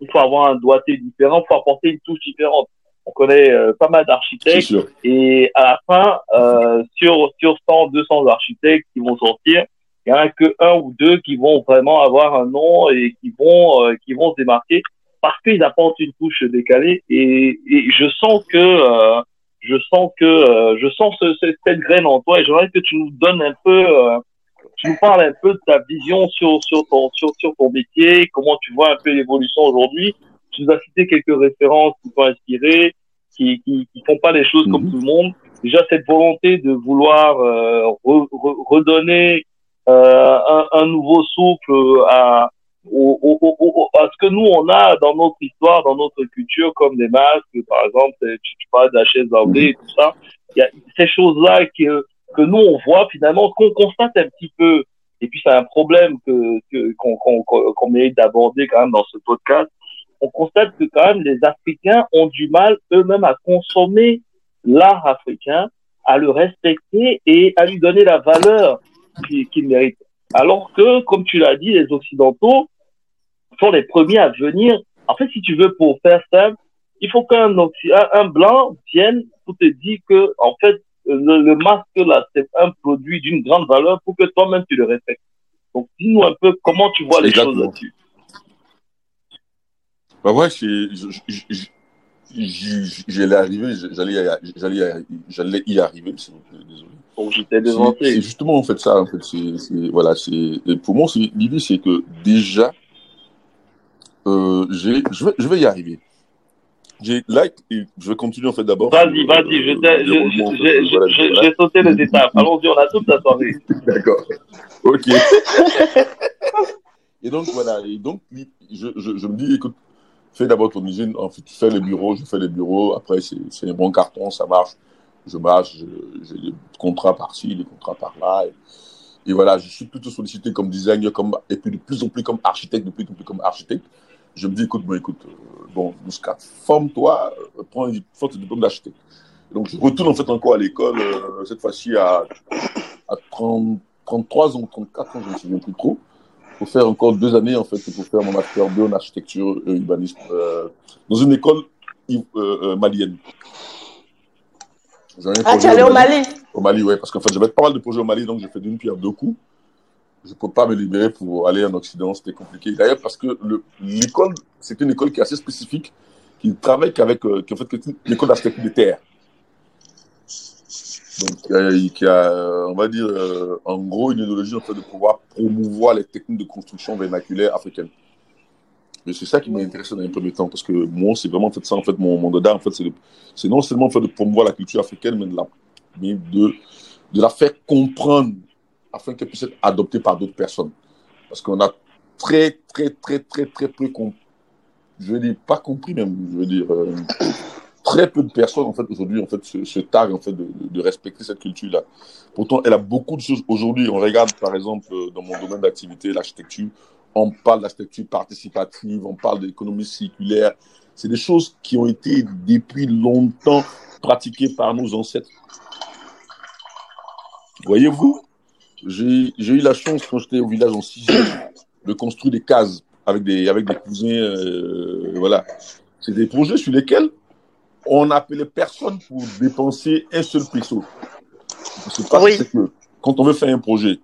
il faut avoir un doigté différent, il faut apporter une touche différente. On connaît euh, pas mal d'architectes et à la fin, euh, sur sur 100, 200 architectes qui vont sortir, il y en a que un ou deux qui vont vraiment avoir un nom et qui vont euh, qui vont se démarquer parce qu'ils apportent une touche décalée. Et, et je sens que je sens que euh, je sens ce, cette graine en toi et j'aimerais que tu nous donnes un peu euh, tu nous parles un peu de ta vision sur sur ton sur, sur ton métier comment tu vois un peu l'évolution aujourd'hui tu nous as cité quelques références qui t'ont inspiré qui, qui qui font pas les choses comme mhm. tout le monde déjà cette volonté de vouloir euh, redonner un, un, nouveau souffle à au, au, au, à ce que nous on a dans notre histoire, dans notre culture, comme des masques, par exemple, tu, tu parles de la chaise et tout ça. Il y a ces choses-là que, que nous on voit finalement, qu'on constate un petit peu. Et puis c'est un problème que qu'on qu'on qu'on mérite d'aborder quand même dans ce podcast. On constate que quand même les Africains ont du mal eux-mêmes à consommer l'art africain, à le respecter et à lui donner la valeur qu'il mérite. Alors que, comme tu l'as dit, les Occidentaux, sont les premiers à venir. En fait, si tu veux, pour faire simple, il faut qu'un un blanc vienne pour te dire que, en fait, le, masque là, c'est un produit d'une grande valeur pour que toi-même tu le respectes. Donc, dis-nous un peu comment tu vois les choses là-dessus. Bah ouais, j'allais arriver, j'allais, j'allais, y arriver, désolé. Donc j'étais devancé. C'est justement en fait ça, en fait, c'est, voilà, c'est, pour moi, l'idée, c'est que déjà, euh, j'ai, je vais, je vais y arriver. J'ai like et je vais continuer en fait d'abord. Vas-y, vas-y, je, je, sauté les étapes. Allons-y, on a toute la soirée. D'accord. Ok. et donc voilà, et donc je, je, je me dis, écoute, fais d'abord ton usine, en fait, tu fais les bureaux, je fais les bureaux, après c'est un bon carton, ça marche, je marche, j'ai des contrats par-ci, des contrats par-là. Et, voilà, je suis plutôt sollicité comme designer, comme, et puis de plus en plus comme architecte, de plus en plus comme architecte. Je me dis, écoute, bon, écoute, euh, bon, Mouska, forme-toi, euh, prends un diplôme d'architecte. Donc je retourne en fait encore à l'école, euh, cette fois-ci à, à 30, 33 ans, 34 ans, je ne me souviens plus trop pour faire encore deux années, en fait, pour faire mon master 2 en architecture et urbanisme euh, dans une école euh, malienne. Ah, tu es allé au Mali? Au Mali, oui, parce qu'en fait, j'avais pas mal de projets au Mali, donc j'ai fait d'une pierre deux coups. Je ne peux pas me libérer pour aller en Occident, c'était compliqué. D'ailleurs, parce que l'école, c'est une école qui est assez spécifique, qui travaille qu'avec, qui en fait, l'école d'architecture des terres. Donc, qui a, euh, on va dire, euh, en gros, une idéologie en fait de pouvoir promouvoir les techniques de construction vernaculaire africaines. Et c'est ça qui m'a intéressé dans un premier temps, parce que moi, c'est vraiment ça, en fait, mon, mon dada, en fait, c'est non seulement fait de promouvoir la culture africaine, mais de la, mais de, de la faire comprendre afin qu'elle puisse être adoptée par d'autres personnes. Parce qu'on a très, très, très, très, très peu je veux dire, pas compris même, je veux dire, euh, très peu de personnes en fait aujourd'hui en fait se, se targuent en fait de, de, respecter cette culture là. Pourtant, elle a beaucoup de choses aujourd'hui. On regarde par exemple euh, dans mon domaine d'activité, l'architecture, on parle d'architecture participative, on parle d'économie circulaire. C'est des choses qui ont été depuis longtemps pratiquées par nos ancêtres. Voyez-vous, j'ai eu la chance quand j'étais au village en sixième de construire des cases avec des avec des cousins. Euh, voilà, c'est des projets sur lesquels on n'appelait personne pour dépenser un seul peso. oui. que quand on veut faire un projet,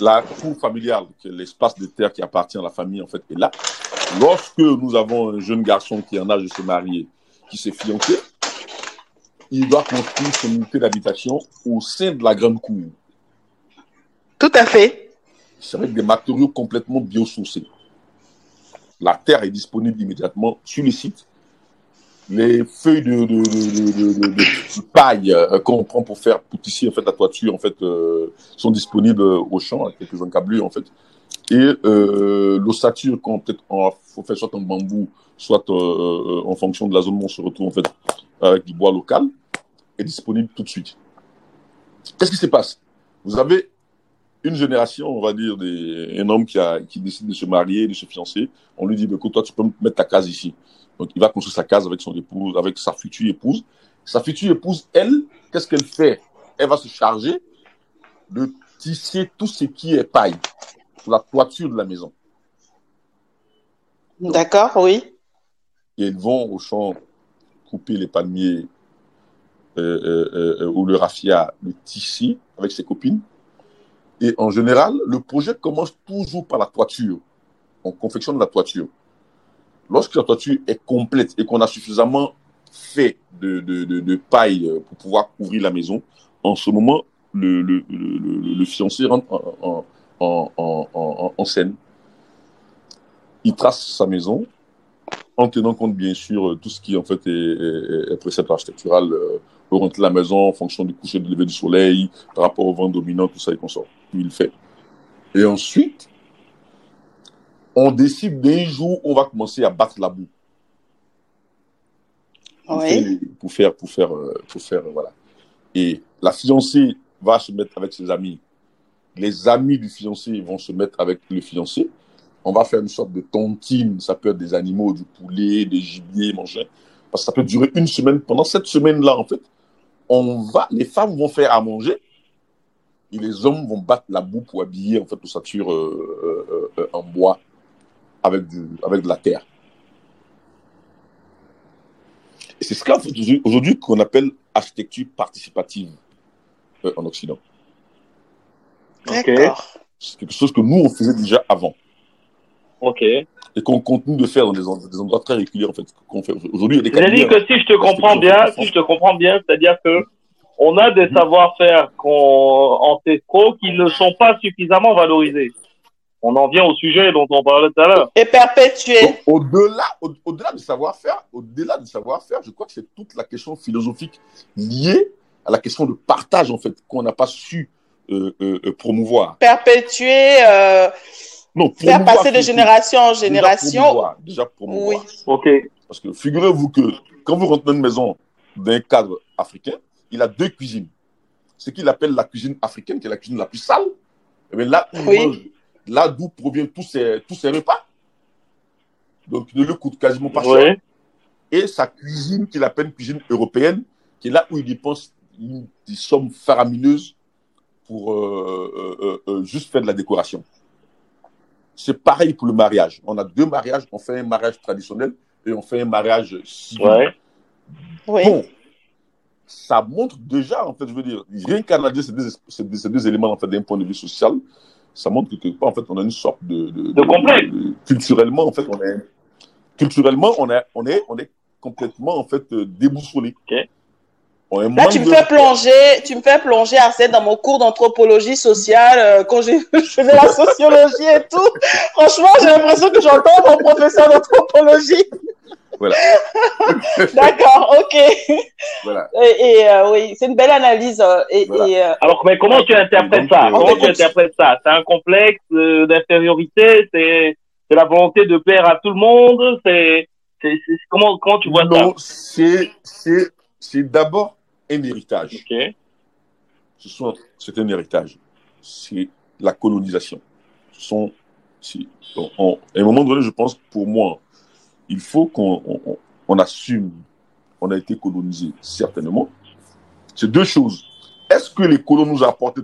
la cour familiale, l'espace de terre qui appartient à la famille, en fait, est là. Lorsque nous avons un jeune garçon qui est en âge de se marier, qui s'est fiancé, il doit construire son unité d'habitation au sein de la grande cour. Tout à fait. C'est avec des matériaux complètement biosourcés. La terre est disponible immédiatement sur le site les feuilles de, paille euh, qu'on prend pour faire pour tisser en fait la toiture en fait euh, sont disponibles au champ avec quelques encablures en fait et euh, l'ossature qu'on peut-être faut faire soit en bambou soit euh, en fonction de la zone où on se retrouve en fait avec du bois local est disponible tout de suite qu'est-ce qui se passe? Vous avez une génération, on va dire, des, un homme qui, a, qui décide de se marier, de se fiancer, on lui dit, bah, écoute, toi, tu peux mettre ta case ici. Donc, il va construire sa case avec son épouse, avec sa future épouse. Sa future épouse, elle, qu'est-ce qu'elle fait? Elle va se charger de tisser tout ce qui est paille pour la toiture de la maison. D'accord, oui. Et ils vont au champ couper les palmiers euh, euh, euh, ou le raffia, le tisser avec ses copines. Et en général, le projet commence toujours par la toiture. On confectionne la toiture lorsque la toiture est complète et qu'on a suffisamment fait de, de, paille pour pouvoir couvrir la maison, en ce moment, le, fiancé rentre en, scène. Il trace sa maison en tenant compte, bien sûr, tout ce qui en fait est, est, est précepte architectural, euh, orienter la maison en fonction du coucher, du lever du soleil, par rapport au vent dominant, tout ça, et consort. Il le fait. Et ensuite, on décide d'un jour où on va commencer à battre la boue. Oui. Pour faire, pour faire, euh, pour faire, voilà. Et la fiancée va se mettre avec ses amis. Les amis du fiancé vont se mettre avec le fiancé. On va faire une sorte de tontine. Ça peut être des animaux, du poulet, des gibiers, machin. Parce que ça peut durer une semaine. Pendant cette semaine-là, en fait, on va, les femmes vont faire à manger et les hommes vont battre la boue pour habiller en fait l'ossature euh, euh, en bois avec, du, avec de la terre. Et c'est ce qu'aujourd'hui qu'on appelle architecture participative euh, en Occident. D'accord. C'est quelque chose que nous, on faisait déjà avant. Ok. Et qu'on continue de faire dans des, endroits, des endroits très réguliers en fait. Qu'on fait aujourd'hui. il y a des J'ai dit cabinets, que si je te comprends bien, si je te comprends bien, c'est-à-dire que on a des savoir-faire qu'on ancestraux qui ne sont pas suffisamment valorisés. On en vient au sujet dont on parlait tout à l'heure. Et perpétuer. Au-delà, au- au-delà du savoir-faire, au-delà du savoir-faire, je crois que c'est toute la question philosophique liée à la question de partage en fait qu'on n'a pas su euh, euh, euh, promouvoir. Perpétuer, euh, Non, faire promouvoir, passer de génération en Déjà génération. Déjà promouvoir. Oui. Ok. Parce que figurez-vous que quand vous rentrez dans une maison d'un cadre africain, il a deux cuisines. Ce qu'il appelle la cuisine africaine, qui est la cuisine la plus sale, et bien là, où il Oui. mange, là d'où proviennent tous ces, tous ces repas. Donc, il ne lui coûte quasiment pas cher. Oui. Et sa cuisine, qu'il appelle cuisine européenne, qui est là où il dépense une- des sommes faramineuses pour euh, euh, euh, juste faire de la décoration. C'est pareil pour le mariage. On a deux mariages. On fait un mariage traditionnel et on fait un mariage civil. Ouais. Oui. Bon, ça montre déjà, en fait, je veux dire, rien qu'analyser ces deux, ces deux- ces deux éléments, en fait, d'un point de vue social, ça montre que, quelque part, en fait, on a une sorte de... De complexe. de- culturellement, en fait, on est... Culturellement, on est, on est, on est complètement, en fait, euh, déboussolé. Ok. Là, tu me de- fais plonger, tu me fais plonger, Arsène, dans mon cours d'anthropologie sociale, euh, quand j'ai- je faisais la sociologie et tout. Franchement, j'ai l'impression que j'entends mon professeur d'anthropologie. Voilà. D'accord, ok. Voilà. Et, et, euh, oui, c'est une belle analyse. euh, et, Voilà. et, euh, Alors, mais comment tu interprètes ça? Comment tu interprètes ça? C'est un complexe euh, d'infériorité? C'est la volonté de plaire à tout le monde? C'est comment comment tu vois non, c'est, c'est, c'est d'abord un héritage. Ce sont, c'est un héritage. C'est la colonisation. Ce sont, c'est- on- on- à un moment donné, je pense, pour moi, il faut qu'on on, assume, on a été colonisé, certainement. C'est deux choses. Est-ce que les colons nous apporté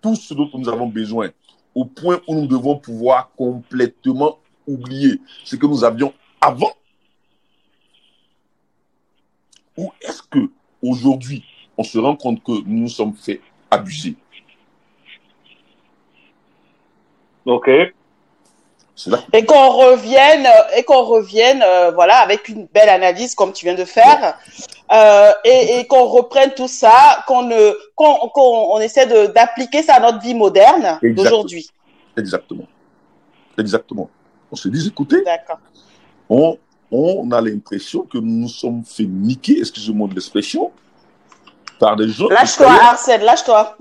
tout ce dont nous avons besoin au point où nous devons pouvoir complètement oublier ce que nous avions avant? Ou est-ce que aujourd'hui, on se rend compte que nous nous sommes fait abuser Ok. Là et qu'on revienne, et qu'on revienne, euh, voilà, avec une belle analyse comme tu viens de faire, euh, et, et qu'on reprenne tout ça, qu'on ne, qu'on, qu'on on essaie d'appliquer ça à notre vie moderne d'aujourd'hui. Exactement. Exactement. On se dit, écoutez, on, on a l'impression que nous nous sommes fait niquer, excusez-moi de l'expression, par des gens. Lâche-toi, Arsène, lâche-toi.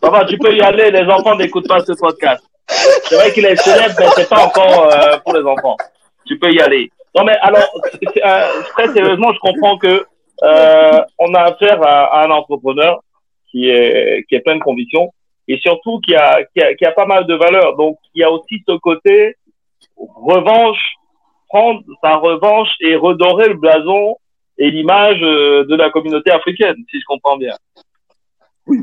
Ça va, tu peux y aller. Les enfants n'écoutent pas ce podcast. C'est vrai qu'il est célèbre, mais c'est pas encore euh, pour les enfants. Tu peux y aller. Non, mais alors, euh, très sérieusement, je comprends que euh, on a affaire à, à un entrepreneur qui est qui est plein de convictions et surtout qui a, qui a qui a pas mal de valeurs. Donc, il y a aussi ce côté revanche, prendre sa revanche et redorer le blason et l'image de la communauté africaine, si je comprends bien. Oui,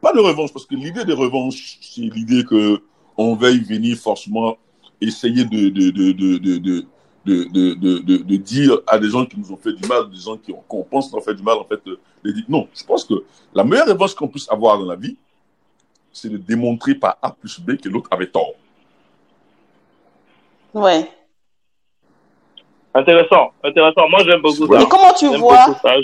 pas de revanche, parce que l'idée de revanche, c'est l'idée que on veille venir forcément essayer de, de, de, de, de dire à des gens qui nous ont fait du mal, des gens qui ont, qu'on pense qu'on fait du mal, en fait, les dire. Non, je pense que la meilleure revanche qu'on puisse avoir dans la vie, c'est de démontrer par A plus B que l'autre avait tort. Ouais. Intéressant, intéressant. Moi, j'aime beaucoup Voilà. ça. Et comment tu vois, ça.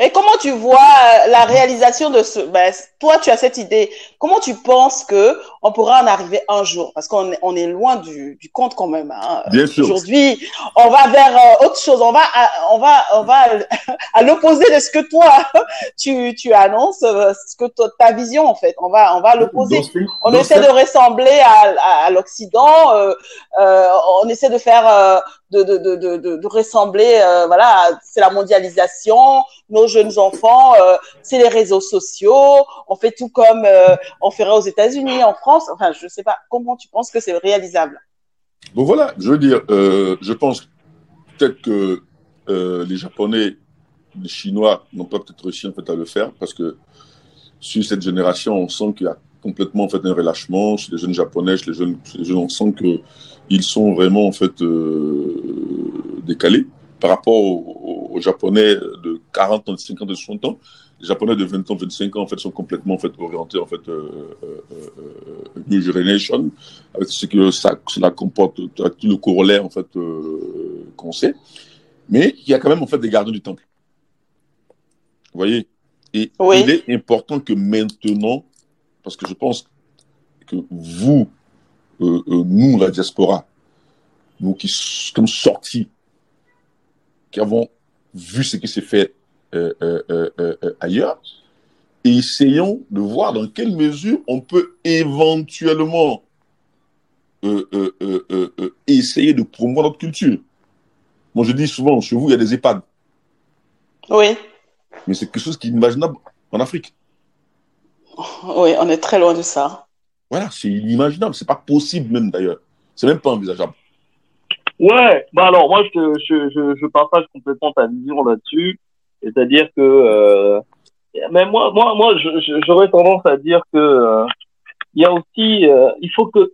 Et comment tu vois euh, la réalisation de ce, ben, toi, tu as cette idée. Comment tu penses que on pourra en arriver un jour? Parce qu'on est, on est loin du, du compte quand même, hein. Bien sûr. Aujourd'hui, on va vers euh, autre chose. On va, à, on va, on va à l'opposé de ce que toi tu, tu annonces, euh, ce que toi- ta vision en fait. On va, on va à l'opposé. On essaie de ressembler à, à, à l'Occident. euh, euh, on essaie de faire, euh, de, de, de, de, de, ressembler. euh, voilà, c'est la mondialisation. Nos jeunes enfants, euh, c'est les réseaux sociaux. On fait tout comme euh, on ferait aux États-Unis, en France. Enfin, je sais pas. Comment tu penses que c'est réalisable? Donc voilà, je veux dire, euh, je pense peut-être que les Japonais, les Chinois n'ont pas peut-être réussi en fait à le faire parce que sur cette génération, on sent qu'il y a complètement en fait un relâchement chez les jeunes Japonais, chez les jeunes, chez les jeunes on sent que ils sont vraiment en fait décalés par rapport aux, aux Japonais de 40 ans, de 50 ans, de 60 ans les Japonais de 20 ans, 25 ans, en fait, sont complètement en fait, orientés en fait, euh, euh, euh, New Generation, avec ce que ça, cela comporte, avec tout le corollaire en fait, euh, qu'on sait. Mais il y a quand même en fait, des gardiens du temple. Vous voyez? Et Oui. il est important que maintenant, parce que je pense que vous, nous, la diaspora, nous qui sommes sortis, qui avons vu ce qui s'est fait euh, euh, euh, ailleurs, et essayons de voir dans quelle mesure on peut éventuellement essayer de promouvoir notre culture. Moi, je dis souvent, chez vous, il y a des EHPAD, Oui, mais c'est quelque chose qui est inimaginable en Afrique. oui, on est très loin de ça. Voilà, c'est inimaginable, c'est pas possible même d'ailleurs. C'est même pas envisageable. Ouais, bah alors moi je, te- je, je, je partage complètement ta vision là-dessus, c'est-à-dire que euh, mais moi moi moi j'aurais tendance à dire que euh, il y a aussi euh, il faut que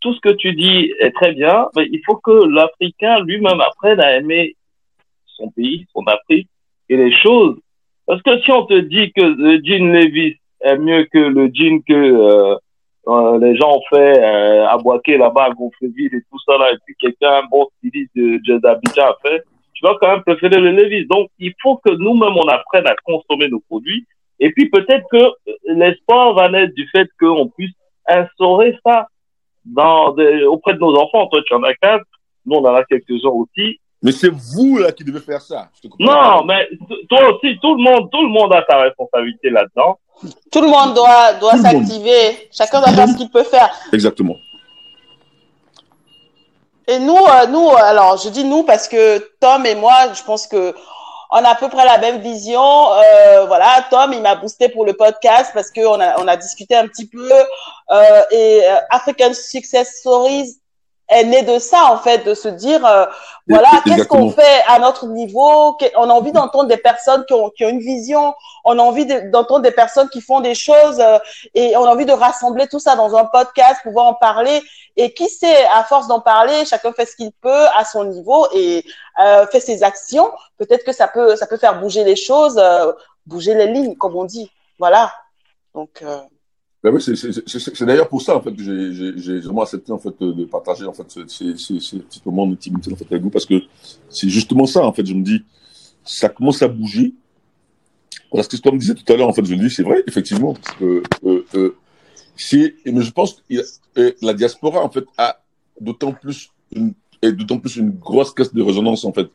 tout ce que tu dis est très bien, mais il faut que l'Africain lui-même apprenne à aimer son pays, son Afrique et les choses. Parce que si on te dit que le jean Levis est mieux que le jean que euh, les gens ont fait euh, à Boaké là-bas à Gonfreville et tout ça là, et puis quelqu'un, un bon styliste de Jazz Abidjan a fait, tu vas quand même préférer le Levis. Donc, il faut que nous-mêmes, on apprenne à consommer nos produits. Et puis, peut-être que euh, l'espoir va naître du fait qu'on puisse instaurer ça dans des- auprès de nos enfants. Toi, tu en as quatre. Nous, on en a quelques-uns aussi. Mais c'est vous là qui devez faire ça. Je te comprends Non, mais toi aussi, tout le monde, tout le monde a sa responsabilité là-dedans. Tout le monde doit, doit s'activer. Chacun doit faire ce qu'il peut faire. Exactement. Et nous, euh, nous, alors je dis nous parce que Tom et moi, je pense que on a à peu près la même vision. Euh, voilà, Tom, il m'a boosté pour le podcast parce que on a, on a discuté un petit peu. Euh, et euh, African Success Stories est né de ça en fait, de se dire euh, voilà, qu'est-ce qu'on fait à notre niveau? On a envie d'entendre des personnes qui ont, qui ont une vision. On a envie de- d'entendre des personnes qui font des choses euh, et on a envie de rassembler tout ça dans un podcast, pouvoir en parler. Et qui sait, à force d'en parler, chacun fait ce qu'il peut à son niveau et euh, fait ses actions. Peut-être que ça peut, ça peut faire bouger les choses, euh, bouger les lignes, comme on dit. Voilà. Donc, euh, Ben oui, c'est- d'ailleurs pour ça en fait que j'ai- vraiment accepté en fait de partager en fait ce- ces, ces, ces petits moments d'intimité en fait avec vous parce que c'est justement ça en fait. Je me dis, ça commence à bouger. Voilà ce que Tom disait tout à l'heure en fait. Je le dis, c'est vrai effectivement. Parce que, euh, euh, c'est mais je pense que la diaspora en fait a d'autant plus une est d'autant plus une grosse caisse de résonance en fait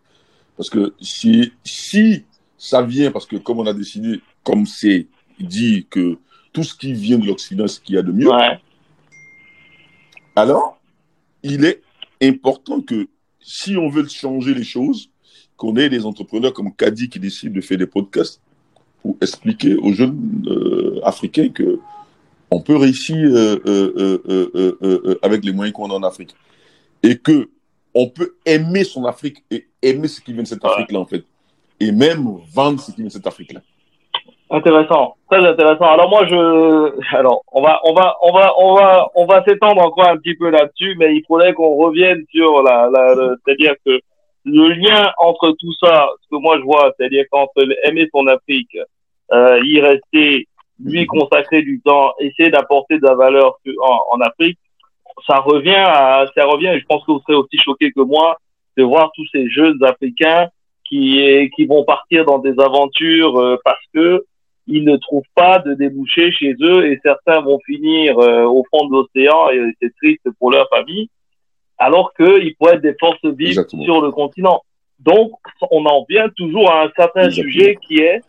parce que si si ça vient parce que comme on a décidé comme c'est dit que tout ce qui vient de l'Occident, ce qu'il y a de mieux. Ouais. Alors, il est important que si on veut changer les choses, qu'on ait des entrepreneurs comme Kadi qui décident de faire des podcasts pour expliquer aux jeunes euh, africains que on peut réussir euh, euh, avec les moyens qu'on a en Afrique et que on peut aimer son Afrique et aimer ce qui vient de cette Ouais. Afrique-là en fait et même vendre ce qui vient de cette Afrique-là. Intéressant, très intéressant. Alors moi je, alors on va, on va, on va, on va, on va s'étendre encore un petit peu là-dessus, mais il faudrait qu'on revienne sur la, la, le- c'est-à-dire que le lien entre tout ça, ce que moi je vois, c'est-à-dire qu'entre aimer son Afrique, euh, y rester, lui consacrer du temps, essayer d'apporter de la valeur en, Afrique, ça revient à, ça revient. Et je pense que vous serez aussi choqués que moi de voir tous ces jeunes Africains qui qui vont partir dans des aventures euh, parce que ils ne trouvent pas de débouchés chez eux et certains vont finir euh, au fond de l'océan et c'est triste pour leur famille, alors qu'ils pourraient être des forces vives Exactement. sur le continent. Donc, on en vient toujours à un certain Exactement. sujet qui est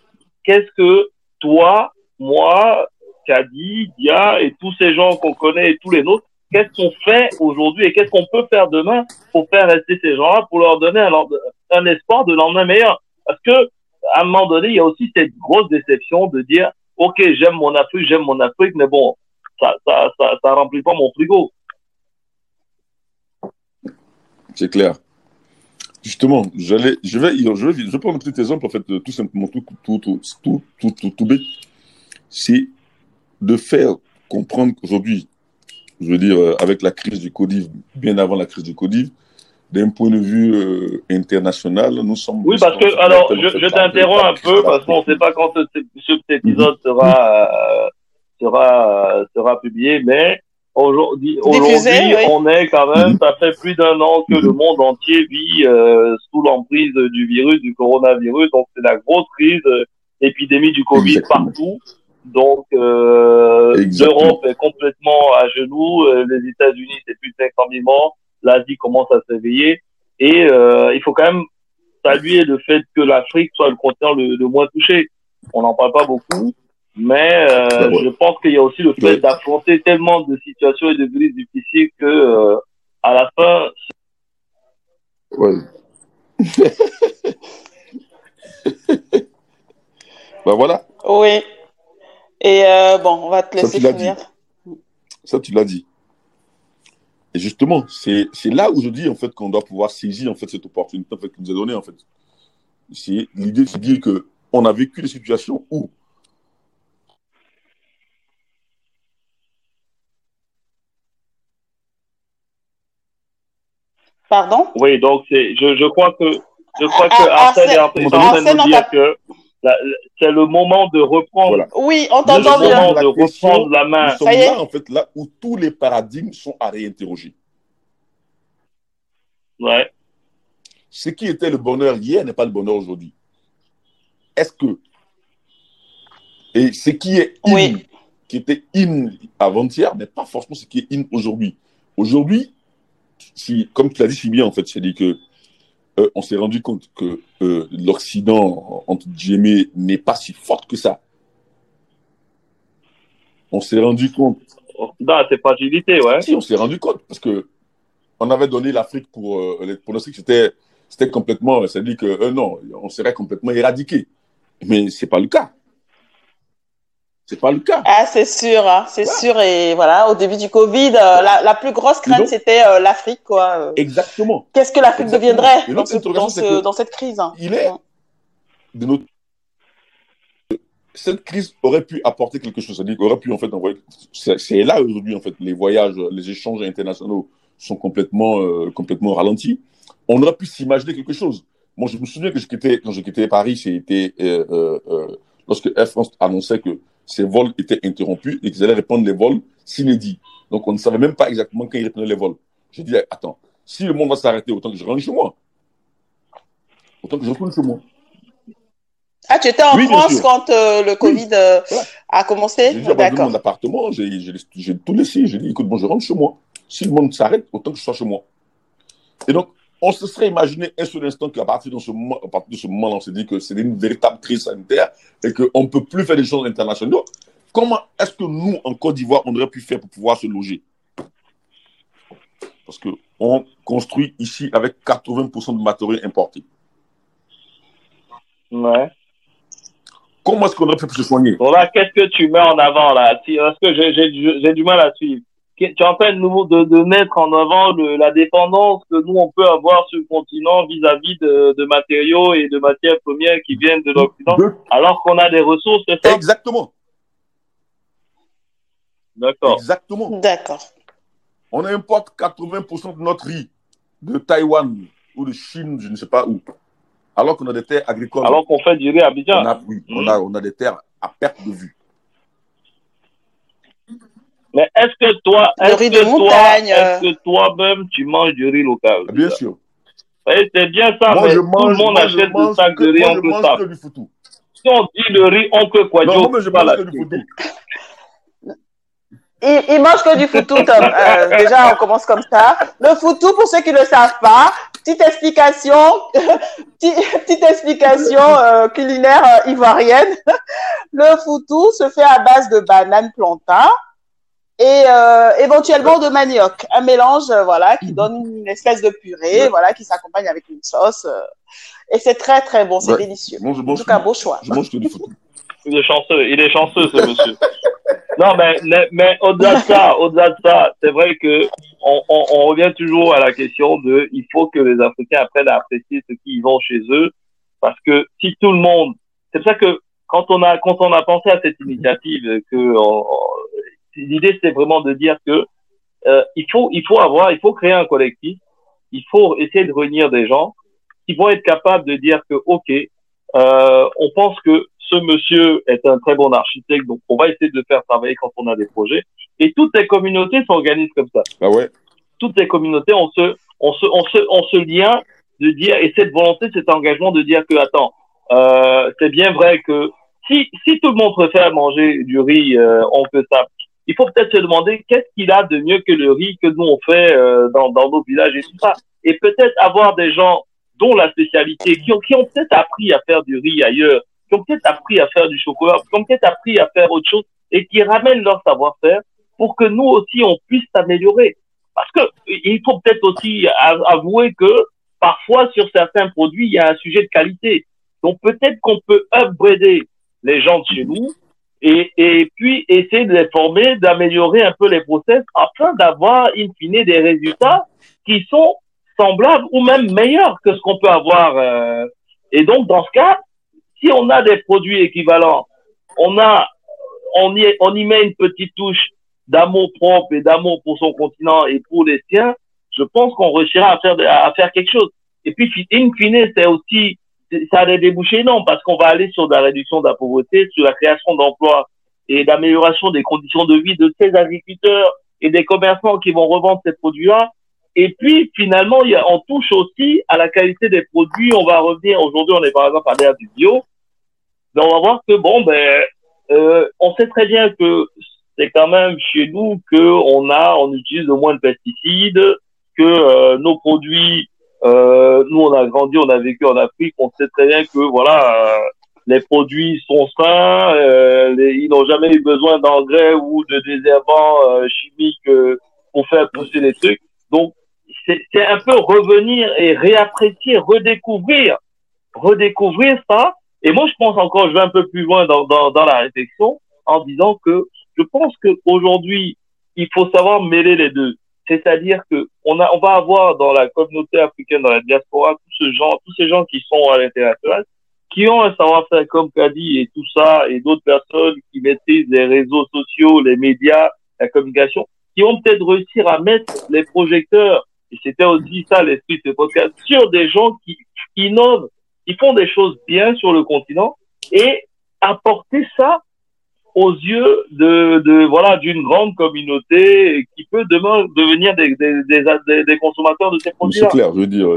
qu'est-ce que toi, moi, Kadi, Dia et tous ces gens qu'on connaît et tous les nôtres, qu'est-ce qu'on fait aujourd'hui et qu'est-ce qu'on peut faire demain pour faire rester ces gens-là, pour leur donner un, un espoir de lendemain meilleur? Parce que à un moment donné, il y a aussi cette grosse déception de dire, OK, j'aime mon Afrique, j'aime mon Afrique, mais bon, ça, ça, ça, ça remplit pas mon frigo. C'est clair. Justement, j'allais, je vais, je vais, je vais prendre un petit exemple, en fait, tout simplement, tout, tout, tout, tout, tout, tout, tout bête. C'est de faire comprendre qu'aujourd'hui, je veux dire, euh, avec la crise du Codiv, bien avant la crise du Codiv, d'un point de vue euh, international, nous sommes. Oui, parce que, alors, je, je t'interromps un peu parce qu'on ne sait pas quand ce, cet épisode mhm. sera, euh, sera, sera publié, mais aujourd'hui, aujourd'hui, on est quand même, mhm. ça fait plus d'un an que le monde entier vit euh, sous l'emprise du virus, du coronavirus, donc c'est la grosse crise, épidémie du Covid partout. Donc, euh, l'Europe est complètement à genoux. Les États-Unis, c'est plus de 500 000 morts l'Asie commence à s'éveiller. Et euh, il faut quand même saluer le fait que l'Afrique soit le continent le, moins touché. On n'en parle pas beaucoup, mais euh, je pense qu'il y a aussi le fait d'affronter tellement de situations et de crises difficiles que euh, à la fin. Ouais. ben voilà. Oui. Et bon, on va te laisser finir. Ça, tu l'as dit. Et justement, c'est là où je dis en fait qu'on doit pouvoir saisir en fait cette opportunité en fait, qui nous est donnée en fait. C'est l'idée de dire que on a vécu des situations où Pardon? Oui, donc c'est je, je crois que je crois que Arsène est en train de nous dire que c'est le moment de reprendre. Oui, on t'entend bien. Le moment de reprendre la main. Nous sommes là, en fait, là où tous les paradigmes sont à réinterroger. Ouais. Ce qui était le bonheur hier n'est pas le bonheur aujourd'hui. Est-ce que. Et ce qui est in, qui était in avant-hier, n'est pas forcément ce qui est in aujourd'hui. Aujourd'hui, si, comme tu l'as dit si bien, en fait, c'est dit que euh, on s'est rendu compte que euh, l'Occident, entre guillemets, n'est pas si fort que ça. On s'est rendu compte. Dans ses fragilités, ouais. Si, on s'est rendu compte parce que on avait donné l'Afrique pour euh, pour l'Afrique, c'était c'était complètement, c'est-à-dire que non, on serait complètement éradiqué. Mais c'est pas le cas. C'est pas le cas. Ah, c'est sûr, hein, c'est sûr. Et voilà, au début du Covid, euh, la, la, plus grosse crainte, c'était euh, l'Afrique, quoi. Euh. Exactement. Qu'est-ce que l'Afrique deviendrait dans, ce, dans, cette crise hein. Il est de notre... Cette crise aurait pu apporter quelque chose. C'est-à-dire aurait pu, en fait, envoyer. C'est là aujourd'hui, en fait, les voyages, les échanges internationaux sont complètement, complètement ralentis. On aurait pu s'imaginer quelque chose. Moi, je me souviens que je quittais, quand je quittais Paris, c'était lorsque Air France annonçait que ces vols étaient interrompus et qu'ils allaient répondre les vols s'inédits. Donc, on ne savait même pas exactement quand ils répondaient les vols. J'ai dit, attends, si le monde va s'arrêter, autant que je rentre chez moi. Autant que je retourne chez moi. Ah, tu étais en France quand euh, le Covid euh, a commencé? J'ai dit, mon appartement, j'ai tout laissé. J'ai dit, écoute, bon, je rentre chez moi. Si le monde s'arrête, autant que je sois chez moi. Et donc, on se serait imaginé un seul instant qu'à partir de ce moment, à partir de ce moment on s'est dit que c'est une véritable crise sanitaire et qu'on ne peut plus faire des choses internationales. Comment est-ce que nous, en Côte d'Ivoire, on aurait pu faire pour pouvoir se loger? Parce qu'on construit ici avec 80% de matériaux importés. Ouais. Comment est-ce qu'on aurait pu se soigner? Bon là, qu'est-ce que tu mets en avant là? Est-ce que j'ai du mal à suivre tu es en train de, de, mettre en avant la dépendance que nous, on peut avoir sur le continent vis-à-vis de, matériaux et de matières premières qui viennent de l'Occident, alors qu'on a des ressources, ça? Exactement. D'accord. Exactement. D'accord. On importe 80% de notre riz de Taïwan ou de Chine, je ne sais pas où. Alors qu'on a des terres agricoles. Alors qu'on fait du riz à Abidjan. On a, on, a, on a des terres à perte de vue. Mais est-ce que toi, est-ce que toi, est-ce que toi-même tu manges du riz local Bien sûr. c'est bien ça, mais tout le monde achète du sac de riz oncle. Si on dit le riz oncle quoi, non, mais je mange que du foutou. Il, il, mange que du foutou, euh, déjà, on commence comme ça. Le foutou, pour ceux qui ne le savent pas, petite explication, petite, explication euh, culinaire euh, ivoirienne. Le foutou se fait à base de bananes plantain, et euh, éventuellement de manioc, un mélange euh, voilà qui donne une espèce de purée, voilà qui s'accompagne avec une sauce euh, et c'est très très bon, c'est délicieux. Bon, je en tout cas, beau choix. Je mange du foutu. Il est chanceux, il est chanceux ce monsieur. non mais mais au-delà de ça, au-delà de ça, c'est vrai que on, on, on, revient toujours à la question de il faut que les Africains apprennent à apprécier ce qui vont chez eux parce que si tout le monde, c'est pour ça que quand on a quand on a pensé à cette initiative que l'idée c'était vraiment de dire que euh, il faut il faut avoir il faut créer un collectif il faut essayer de réunir des gens qui vont être capables de dire que, OK, euh, on pense que ce monsieur est un très bon architecte, donc on va essayer de le faire travailler quand on a des projets. Et toutes les communautés s'organisent comme ça. Ah ouais. Toutes les communautés ont ce, on se, on se, on se lien de dire, et cette volonté, cet engagement de dire que, attends, euh, c'est bien vrai que si, si tout le monde préfère manger du riz, euh, on peut ça. Il faut peut-être se demander qu'est-ce qu'il a de mieux que le riz que nous on fait euh, dans, dans nos villages et tout ça. Et peut-être avoir des gens dont la spécialité, qui ont, qui ont peut-être appris à faire du riz ailleurs, qui ont peut-être appris à faire du chocolat, qui ont peut-être appris à faire autre chose et qui ramènent leur savoir-faire pour que nous aussi on puisse s'améliorer. Parce que il faut peut-être aussi avouer que parfois sur certains produits il y a un sujet de qualité. Donc peut-être qu'on peut upgrader les gens de chez nous et, et puis essayer de les former, d'améliorer un peu les process afin d'avoir in fine des résultats qui sont semblables ou même meilleurs que ce qu'on peut avoir. Euh. Et donc dans ce cas, si on a des produits équivalents, on a on y, on y met une petite touche d'amour propre et d'amour pour son continent et pour les siens, je pense qu'on réussira à faire à faire quelque chose. Et puis in fine, c'est aussi ça a des débouchés non parce qu'on va aller sur la réduction de la pauvreté, sur la création d'emplois et l'amélioration des conditions de vie de ces agriculteurs et des commerçants qui vont revendre ces produits-là. Et puis finalement, il y a, on touche aussi à la qualité des produits. On va revenir aujourd'hui, on est par exemple à l'ère du bio. Mais on va voir que bon, ben, euh, on sait très bien que c'est quand même chez nous que on a, on utilise le moins de pesticides, que euh, nos produits euh, nous, on a grandi, on a vécu en Afrique, on sait très bien que voilà, euh, les produits sont sains, euh, ils n'ont jamais eu besoin d'engrais ou de désherbants euh, chimiques pour faire pousser les trucs. Donc, c'est un peu revenir et réapprécier, redécouvrir, redécouvrir ça. Et moi, je pense encore, je vais un peu plus loin dans, dans, dans la réflexion en disant que je pense qu'aujourd'hui, il faut savoir mêler les deux. C'est-à-dire que on a, on va avoir dans la communauté africaine, dans la diaspora, tous ce genre, tous ces gens qui sont à l'international, qui ont un savoir-faire comme Kadi et tout ça, et d'autres personnes qui maîtrisent les réseaux sociaux, les médias, la communication, qui vont peut-être réussir à mettre les projecteurs, et c'était aussi ça l'esprit de ce podcast, sur des gens qui innovent, qui font des choses bien sur le continent, et apporter ça aux yeux de, de voilà d'une grande communauté qui peut demain devenir des, des, des, des consommateurs de ces produits. C'est clair, je veux dire.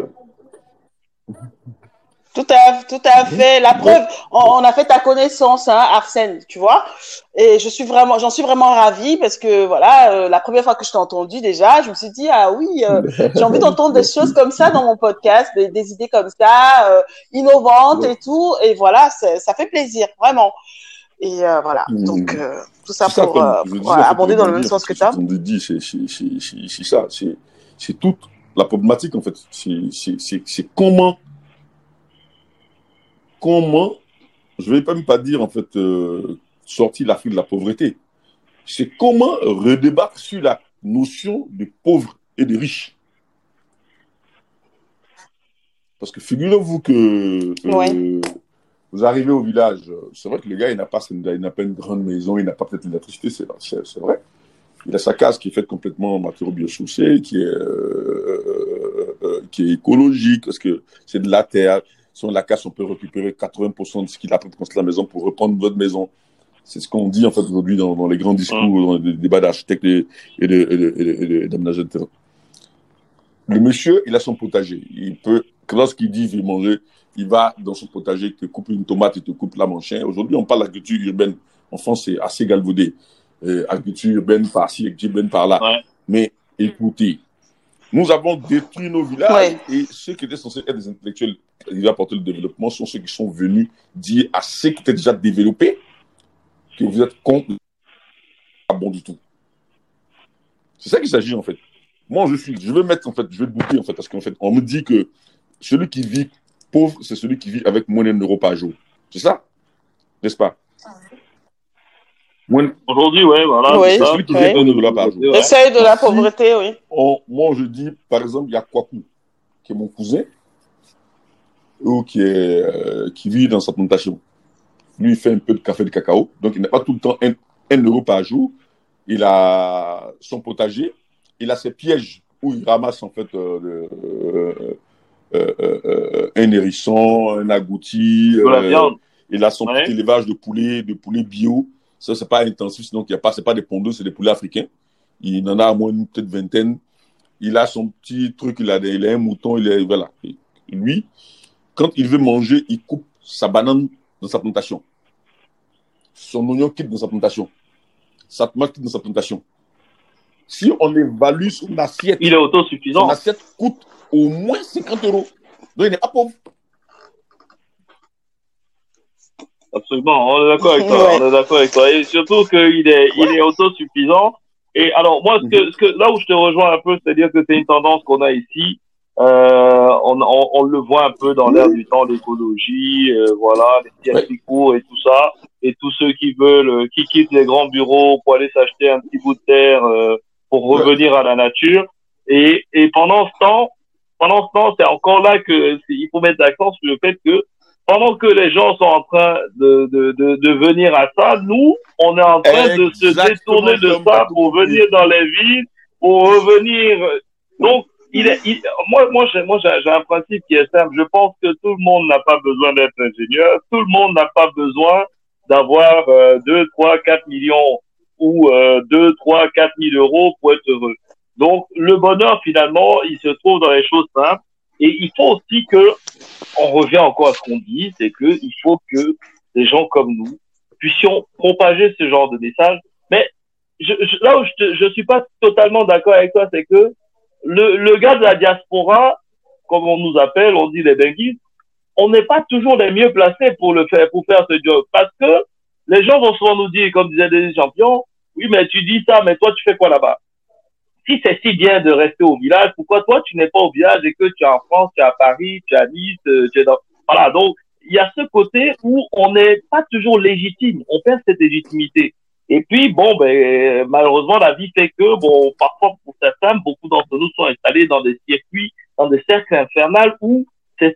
Tout à, tout à fait. La preuve, on, a fait ta connaissance, hein, Arsène, tu vois. Et je suis vraiment, j'en suis vraiment ravie parce que voilà, euh, la première fois que je t'ai entendu déjà, je me suis dit ah oui, euh, j'ai envie d'entendre des choses comme ça dans mon podcast, des, des idées comme ça, euh, innovantes et tout. Et voilà, ça fait plaisir, vraiment. Et euh, voilà, mmh. donc euh, tout ça, pour, euh, abonder dans le même sens que tu as. dit, c'est ça, c'est toute la problématique en fait. C'est comment, comment, je vais même pas dire en fait sortir l'Afrique de la pauvreté. C'est comment redébattre sur la notion de pauvre et de riche. Parce que figurez-vous que vous arrivez au village, c'est vrai que le gars, il n'a pas, il n'a pas une grande maison, il n'a pas peut-être l'électricité, c'est vrai. Il a sa case qui est faite complètement en matériaux biochaussés, qui est, euh, euh, euh, qui est écologique, parce que c'est de la terre. Sur la case, on peut récupérer 80% de ce qu'il a pour construire la maison pour reprendre votre maison. C'est ce qu'on dit en fait aujourd'hui dans, dans, les grands discours, dans les débats d'architectes et, d'aménageurs de, terrain. Le monsieur, il a son potager. Il peut, lorsqu'il dit, il veut manger, il va dans son potager, te coupe une tomate, il te coupe la manchin. Aujourd'hui, on parle d'agriculture urbaine. En France, c'est assez galvaudé. Euh, agriculture urbaine par-ci, agriculture urbaine par-là. Mais écoutez, nous avons détruit nos villages et ceux qui étaient censés être des intellectuels qui apporter le développement sont ceux qui sont venus dire à ceux qui étaient déjà développés que vous êtes contre pas bon du tout. C'est ça qu'il s'agit en fait. Moi, je suis, je veux mettre en fait, je vais boucler en fait, parce qu'en fait, on me dit que celui qui vit pauvre, c'est celui qui vit avec moins d'un euro par jour. C'est ça? N'est-ce pas? Aujourd'hui, ouais, voilà. Oui, c'est celui qui vit avec un euro par jour. Le seuil de la pauvreté, oui. moi, je dis, par exemple, il y a Kwaku, qui est mon cousin, ou qui, est, euh, qui vit dans sa plantation. Lui, il fait un peu de café de cacao, donc il n'a pas tout le temps un, euro par jour. Il a son potager, il a ses pièges où il ramasse en fait euh, un hérisson, un agouti. il a son petit élevage de poulets, de poulets bio. Ça, c'est pas intensif, donc il y a pas, c'est pas des pondeux, c'est des poulets africains. Il en a à moins une peut-être vingtaine. Il a son petit truc, il a, des, il a un mouton, il est, voilà. lui, quand il veut manger, il coupe sa banane dans sa plantation. Son oignon quitte dans sa plantation. Sa tomate quitte dans sa plantation. Si on évalue son assiette, il est autosuffisant. Son assiette coûte au moins 50 euros. Donc il n'est pas pauvre. Absolument, on est d'accord avec toi. On est d'accord avec toi. Et surtout qu'il est, il est autosuffisant. Et alors moi, ce que, ce que, là où je te rejoins un peu, c'est-à-dire que c'est une tendance qu'on a ici. Euh, on, on, on, le voit un peu dans l'air du temps, l'écologie, euh, voilà, les circuits courts et tout ça, et tous ceux qui veulent, euh, qui quittent les grands bureaux pour aller s'acheter un petit bout de terre euh, pour revenir à la nature. Et, et pendant ce temps, pendant ce temps, c'est encore là que il faut mettre l'accent sur le fait que pendant que les gens sont en train de, de, de, de venir à ça, nous, on est en train de se détourner de ça pour venir dans les villes, pour revenir. Donc, il est, moi, moi, j'ai, moi, j'ai un principe qui est simple. Je pense que tout le monde n'a pas besoin d'être ingénieur. Tout le monde n'a pas besoin d'avoir euh, 2, 3, 4 millions ou euh, 2, 3, 4 000 euros pour être heureux. Donc, le bonheur, finalement, il se trouve dans les choses simples. Et il faut aussi que, on revient encore à ce qu'on dit, c'est que il faut que des gens comme nous puissions propager ce genre de message. Mais je, là où je, je suis pas totalement d'accord avec toi, c'est que le, gars de la diaspora, comme on nous appelle, on dit les dinguistes, on n'est pas toujours les mieux placés pour le faire, pour faire ce job. Parce que les gens vont souvent nous dire, comme disait des champions, oui, mais tu dis ça, mais toi, tu fais quoi là-bas? Si c'est si bien de rester au village, pourquoi toi, tu n'es pas au village et que tu es en France, tu es à Paris, tu es à Nice, euh, tu es dans, voilà. Donc, il y a ce côté où on n'est pas toujours légitime. On perd cette légitimité. Et puis, bon, ben, malheureusement, la vie fait que, bon, parfois, pour certains, beaucoup d'entre nous sont installés dans des circuits, dans des cercles infernaux où c'est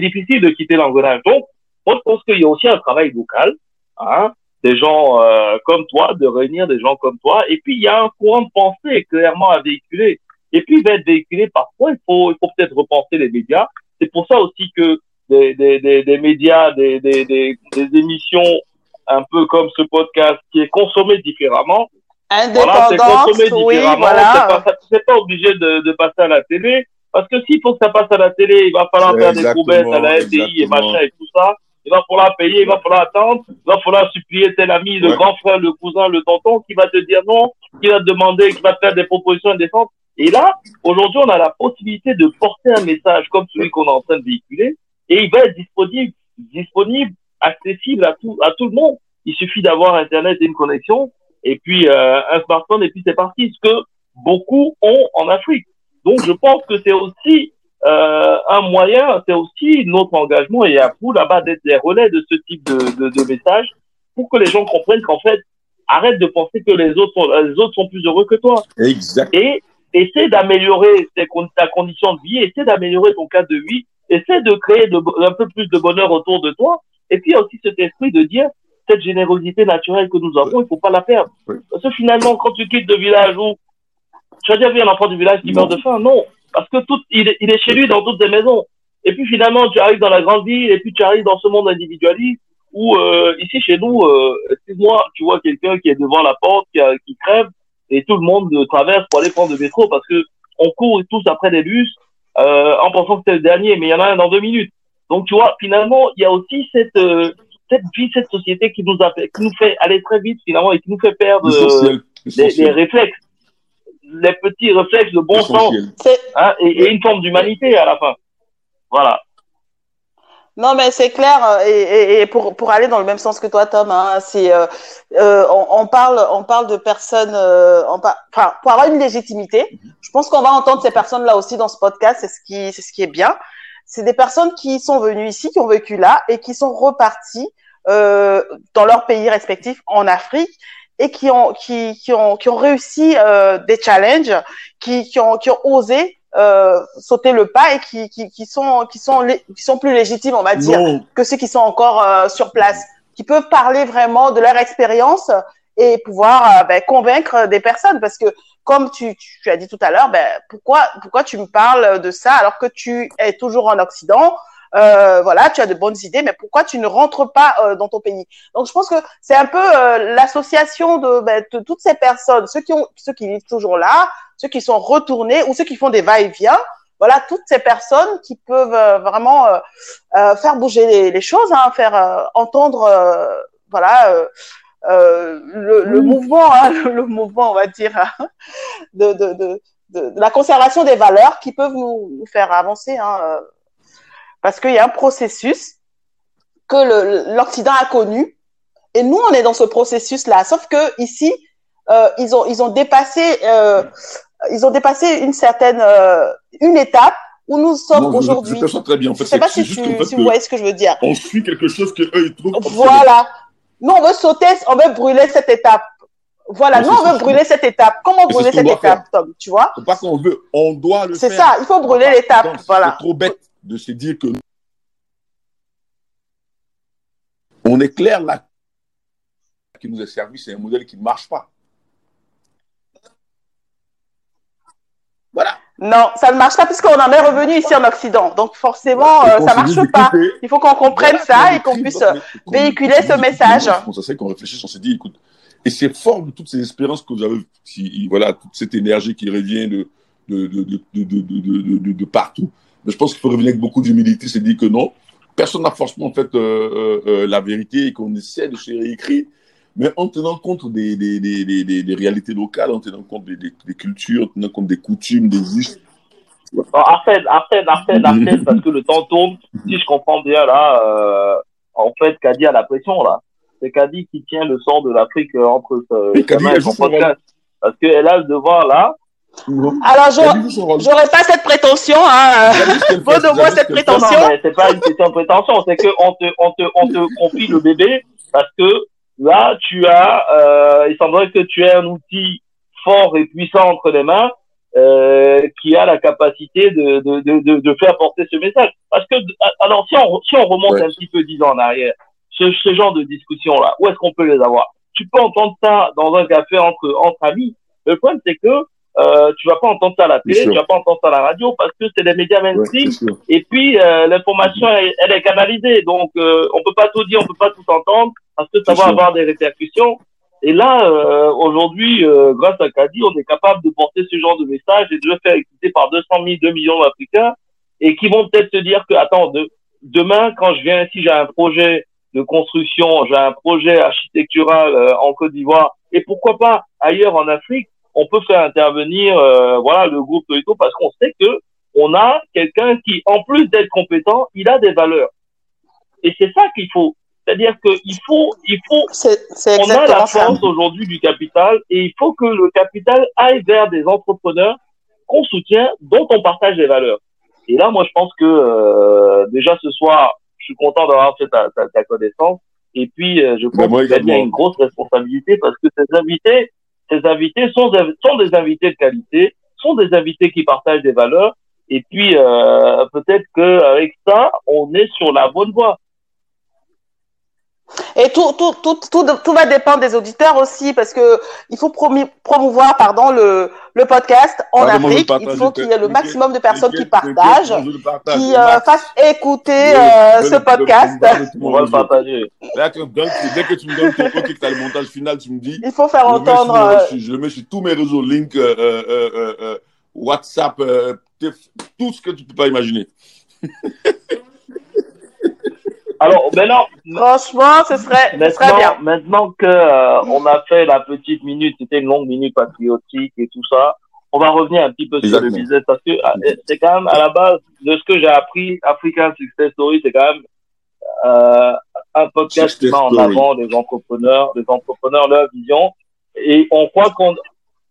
difficile de quitter l'engrenage. Donc, moi, je pense qu'il y a aussi un travail local, hein, des gens euh, comme toi, de réunir des gens comme toi. Et puis, il y a un courant de pensée clairement à véhiculer. Et puis, il va être véhiculé parfois, il faut, il faut peut-être repenser les médias. C'est pour ça aussi que des, des, des, des médias, des, des, des, des émissions un peu comme ce podcast qui est consommé différemment. Voilà, c'est consommé différemment. Voilà. C'est pas, pas, obligé de, de, passer à la télé. Parce que s'il faut que ça passe à la télé, il va falloir faire des promesses à la FDI et machin et tout ça. Il va falloir payer, il va falloir attendre, il va falloir supplier tel ami, le grand frère, le cousin, le tonton qui va te dire non, qui va te demander, qui va te faire des propositions indécentes. Et là, aujourd'hui, on a la possibilité de porter un message comme celui qu'on est en train de véhiculer et il va être disponible, disponible accessible à tout, à tout le monde. Il suffit d'avoir Internet et une connexion, et puis euh, un smartphone, et puis c'est parti, ce que beaucoup ont en Afrique. Donc je pense que c'est aussi euh, un moyen, c'est aussi notre engagement, et à vous là-bas d'être les relais de ce type de, de, de message, pour que les gens comprennent qu'en fait, arrête de penser que les autres sont, les autres sont plus heureux que toi. Exact. Et essaie d'améliorer ta condition de vie, essaie d'améliorer ton cadre de vie, essaie de créer de, un peu plus de bonheur autour de toi, et puis il y a aussi cet esprit de dire, cette générosité naturelle que nous avons, il faut pas la perdre. Parce que finalement, quand tu quittes le village où, tu as déjà vu un enfant du village qui meurt de faim? Non. Parce que tout, il est, il est chez lui dans toutes les maisons. Et puis finalement, tu arrives dans la grande ville, et puis tu arrives dans ce monde individualiste, où euh, ici chez nous, euh, excuse-moi, tu vois quelqu'un qui est devant la porte, qui, a, qui crève, et tout le monde traverse pour aller prendre le métro parce que on court tous après des bus euh, en pensant que c'est le dernier, mais il y en a un dans deux minutes. Donc, tu vois, finalement, il y a aussi cette, euh, cette vie, cette société qui nous a fait, qui nous fait aller très vite, finalement, et qui nous fait perdre euh, les, réflexes, les petits réflexes de bon sens, hein, et, et, une forme d'humanité à la fin. Voilà. Non, mais c'est clair. Euh, et, et, et, pour, pour aller dans le même sens que toi, Tom, hein, c'est euh, euh, on, on, parle on parle de personnes. Euh, enfin, pour avoir une légitimité, je pense qu'on va entendre ces personnes-là aussi dans ce podcast. C'est ce qui c'est ce qui est bien c'est des personnes qui sont venues ici, qui ont vécu là et qui sont reparties euh, dans leur pays respectif en Afrique et qui ont qui, qui ont qui ont réussi euh, des challenges, qui, qui ont qui ont osé euh, sauter le pas et qui, qui, qui sont qui sont qui sont plus légitimes on va dire que ceux qui sont encore euh, sur place, qui peuvent parler vraiment de leur expérience et pouvoir euh, ben, convaincre des personnes. Parce que comme tu, tu as dit tout à l'heure, ben, pourquoi, pourquoi tu me parles de ça alors que tu es toujours en Occident euh, voilà, tu as de bonnes idées, mais pourquoi tu ne rentres pas euh, dans ton pays? Donc, je pense que c'est un peu euh, l'association de, ben, de, toutes ces personnes, ceux qui ont, ceux qui vivent toujours là, ceux qui sont retournés ou ceux qui font des va-et-vient. Voilà, toutes ces personnes qui peuvent euh, vraiment faire bouger les, les choses, hein, faire entendre, voilà. le, le mouvement, hein, le, mouvement, on va dire, hein, de, de, de, de, la conservation des valeurs qui peuvent nous, nous faire avancer hein, parce qu'il y a un processus que l'Occident a connu et nous on est dans ce processus là sauf que ici euh, ils ont ils ont dépassé euh, ils ont dépassé une certaine euh, une étape où nous sommes aujourd'hui. Je, je très bien. En fait, sais pas si, tu, si vous voyez ce que je veux dire. On suit quelque chose que eux ils trouvent. Voilà. Nous on veut sauter, on veut brûler cette étape. Voilà, nous on veut brûler cette étape. Comment brûler cette étape, Tom Tu vois? C'est pas qu'on veut, on doit le faire. C'est ça, il faut brûler l'étape. Voilà. C'est trop bête de se dire que on est clair là qui nous est servi, c'est un modèle qui ne marche pas. Voilà. Non, ça ne marche pas puisqu'on en est revenu ici en Occident. Donc forcément, euh, ça ne marche pas. Il faut qu'on comprenne ça et qu'on puisse véhiculer ce message. On s'est qu'on réfléchisse, on s'est dit, écoute, et c'est fort de toutes ces espérances que vous avez, si, voilà, toute cette énergie qui revient de, de, de, de, de partout. Mais je pense qu'il faut revenir avec beaucoup d'humilité, c'est dire que non, personne n'a forcément fait euh, euh, euh, la vérité et qu'on essaie de se réécrire, mais en tenant compte des, des, des, des, réalités locales, en tenant compte des, cultures, en tenant compte des coutumes, des histoires. Arrête, arrête, arrête, arrête, parce que le temps tourne. Si je comprends bien là, euh, en fait, Kadi a la pression là. C'est Kadi qui tient le sang de l'Afrique entre ses mains et son podcast. Parce qu'elle a le devoir là alors, j'aurais pas cette prétention, hein. Faut de moi cette prétention. Non, c'est pas une question de prétention, c'est que on te, on te, on te confie le bébé parce que là, tu as, euh, il semblerait que tu aies un outil fort et puissant entre les mains, euh, qui a la capacité de, de, de, de, faire porter ce message. Parce que, alors, si on, si on remonte un petit peu dix ans en arrière, ce, ce genre de discussion-là, où est-ce qu'on peut les avoir? Tu peux entendre ça dans un café entre, entre amis. Le problème, c'est que euh, tu vas pas entendre ça à la télé, tu vas pas entendre ça à la radio parce que c'est des médias mainstream. et puis euh, l'information elle, est canalisée, donc euh, on peut pas tout dire, on peut pas tout entendre parce que ça va avoir des répercussions. Et là, euh, aujourd'hui, euh, grâce à Kadi, on est capable de porter ce genre de message et de le faire écouter par 200 000, 2 millions d'Africains et qui vont peut-être se dire que attends, de, demain quand je viens ici, j'ai un projet de construction, j'ai un projet architectural en Côte d'Ivoire. Et pourquoi pas ailleurs en Afrique? On peut faire intervenir euh, voilà le groupe Toyota parce qu'on sait que on a quelqu'un qui, en plus d'être compétent, il a des valeurs. Et c'est ça qu'il faut. C'est-à-dire qu'il faut, il faut, on a la force aujourd'hui du capital et il faut que le capital aille vers des entrepreneurs qu'on soutient, dont on partage les valeurs. Et là, moi, je pense que euh, déjà ce soir, je suis content d'avoir fait ta, ta, connaissance. Et puis, euh, je pense qu'il y a une grosse responsabilité parce que ces invités, ces invités sont, des invités de qualité, sont des invités qui partagent des valeurs. Et puis, euh, peut-être qu'avec ça, on est sur la bonne voie. Et tout, tout, tout, tout, tout va dépendre des auditeurs aussi, parce que il faut promouvoir pardon, le, le podcast en Afrique. Il faut qu'il y ait le maximum de personnes qui partagent, qui euh, fassent écouter euh, ce podcast. On va le partager. dès que tu me donnes ton OK, que tu as le montage final, tu me dis. Il faut faire entendre. Euh, je le mets sur tous mes réseaux, link, WhatsApp, tout ce que tu peux pas imaginer. Alors maintenant, franchement, ce serait, maintenant, ce serait bien. Maintenant que euh, on a fait la petite minute, c'était une longue minute patriotique et tout ça, on va revenir un petit peu sur le business parce que euh, c'est quand même à la base de ce que j'ai appris, African Success Story, c'est quand même euh, un podcast qui met en avant les entrepreneurs, les entrepreneurs leur vision et on croit qu'on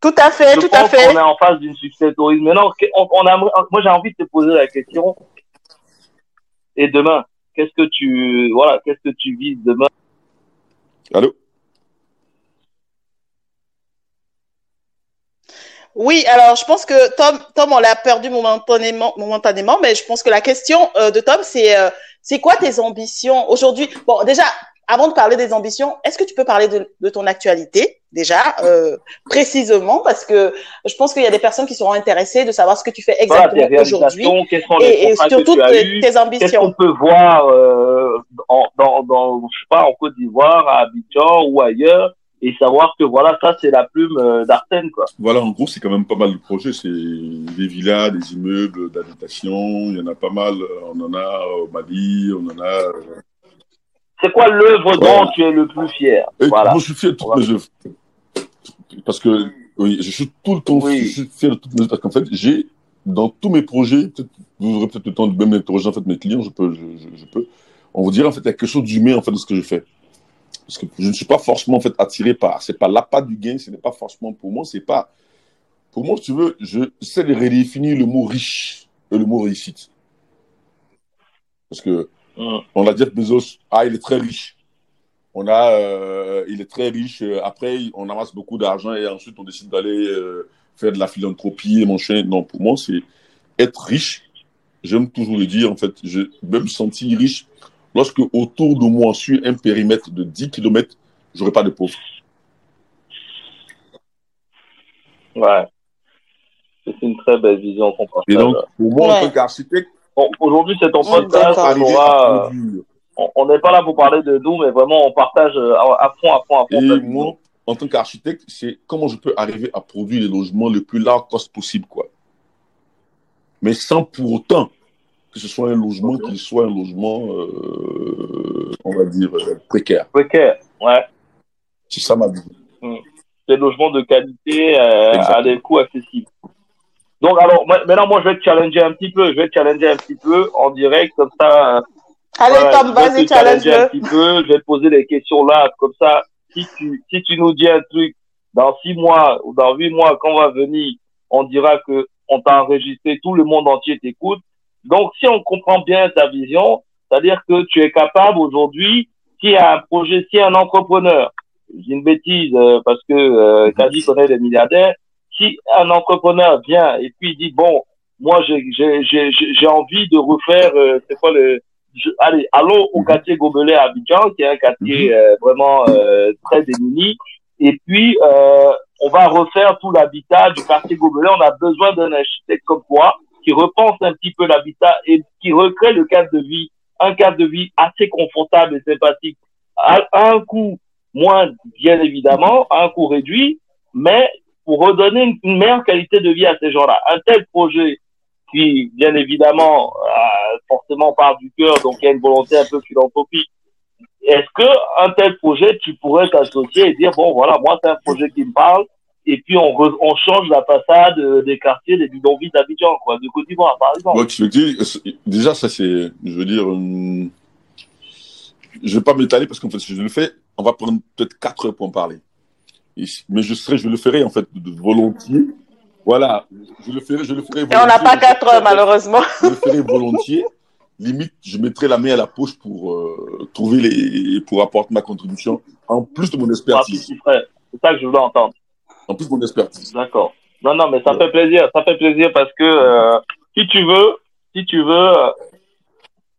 tout à fait, tout à fait. On est en face d'une success story. Maintenant, on, on a, moi j'ai envie de te poser la question. Et demain, Qu'est-ce que tu voilà, qu'est-ce que tu vises demain? Allô? Oui, alors je pense que Tom, Tom, on l'a perdu momentanément, momentanément, mais je pense que la question euh, de Tom, c'est euh, c'est quoi tes ambitions aujourd'hui? Bon, déjà, avant de parler des ambitions, est-ce que tu peux parler de, de ton actualité déjà euh, précisément? Parce que je pense qu'il y a des personnes qui seront intéressées de savoir ce que tu fais exactement Voilà, aujourd'hui et, et surtout tu as tes, tes Qu'est-ce ambitions. qu'on peut voir euh, en, dans, dans, je sais pas, en Côte d'Ivoire, à Abidjan ou ailleurs, et savoir que voilà, ça c'est la plume euh, d'Arsène, quoi. Voilà, en gros, c'est quand même pas mal de projets. C'est des villas, des immeubles d'habitation. Il y en a pas mal. On en a au Mali, on en a. C'est quoi l'œuvre Voilà. dont tu es le plus fier? Voilà. Moi, je suis fier de toutes Voilà. mes œuvres. Parce que, oui, je suis tout le temps Oui. je suis fier de toutes mes œuvres. Parce qu'en fait, j'ai, dans tous mes projets, vous aurez peut-être le temps de même interroger, en fait, mes clients, je peux, je, je, je peux. On vous dirait, en fait, il y a quelque chose d'humain, en fait, de ce que je fais. Parce que je ne suis pas forcément, en fait, attiré par, c'est pas l'appât du gain, ce n'est pas forcément pour moi, c'est pas, pour moi, si tu veux, je sais de redéfinir le mot riche et le mot réussite. Parce que, Mm. on a Jeff Bezos, ah, il est très riche. On a, euh, il est très riche. Après, on amasse beaucoup d'argent et ensuite on décide d'aller euh, faire de la philanthropie et mon chien. Non, pour moi, c'est être riche. J'aime toujours le dire, en fait. Je vais me sentir riche lorsque autour de moi, sur un périmètre de 10 km, j'aurai pas de pauvres. Ouais. C'est une très belle vision qu'on partage. Et donc, pour moi, en tant qu'architecte, aujourd'hui, c'est ton podcast. On va, euh, on- n'est pas là pour parler de nous, mais vraiment, on partage euh, à, fond, à fond, à fond. Et moi, en tant qu'architecte, c'est comment je peux arriver à produire les logements le plus low cost possible, quoi. Mais sans pour autant que ce soit un logement qui soit un logement, euh, on va dire, euh, précaire. Précaire, ouais. C'est ça ma vie. Des logements de qualité euh, à des coûts accessibles. Donc, alors, maintenant, moi, je vais te challenger un petit peu. Je vais te challenger un petit peu en direct, comme ça. euh, Allez, Tom, je vais vas-y, te challenger un petit peu, je vais te poser des questions là, comme ça, si tu, si tu nous dis un truc, dans six mois ou dans huit mois, quand on va venir, on dira que on t'a enregistré, tout le monde entier t'écoute. Donc, si on comprend bien ta vision, c'est-à-dire que tu es capable aujourd'hui, a un projet, a un entrepreneur, dis une bêtise euh, parce que euh, Kadi connaît les milliardaires, si un entrepreneur vient et puis il dit bon, moi j'ai j'ai j'ai envie de refaire, euh, c'est quoi le je- allez, allons au Mhm. quartier Gobelet à Abidjan, qui est un quartier euh, vraiment euh, très démuni. Et puis, euh, on va refaire tout l'habitat du quartier Gobelet. On a besoin d'un architecte comme toi qui repense un petit peu l'habitat et qui recrée le cadre de vie, un cadre de vie assez confortable et sympathique, à, à un coût moins, bien évidemment, à un coût réduit, mais pour redonner une, meilleure qualité de vie à ces gens-là. Un tel projet qui, bien évidemment, forcément part du cœur, donc il y a une volonté un peu philanthropique. Est-ce que un tel projet, tu pourrais t'associer et dire bon voilà, moi c'est un projet qui me parle, et puis on, change la façade euh, des quartiers, des bidonvilles d'Abidjan, quoi, de Côte d'Ivoire par exemple? Moi, veux dire, euh, déjà, ça, c'est, je veux dire, hum, je vais pas m'étaler parce qu'en fait, si je le fais, on va prendre peut-être quatre heures pour en parler. Mais je serai, je le ferai, en fait, volontiers. Voilà. Je le ferai, je le ferai Et on n'a pas quatre heures, malheureusement. Je le ferai volontiers. Limite, je mettrai la main à la poche pour euh, trouver les, pour apporter ma contribution, en plus de mon expertise. frère, C'est ça que je voulais entendre. En plus de mon expertise. D'accord. Non, non, mais ça fait plaisir. Ça fait plaisir parce que euh, si tu veux, si tu veux, euh,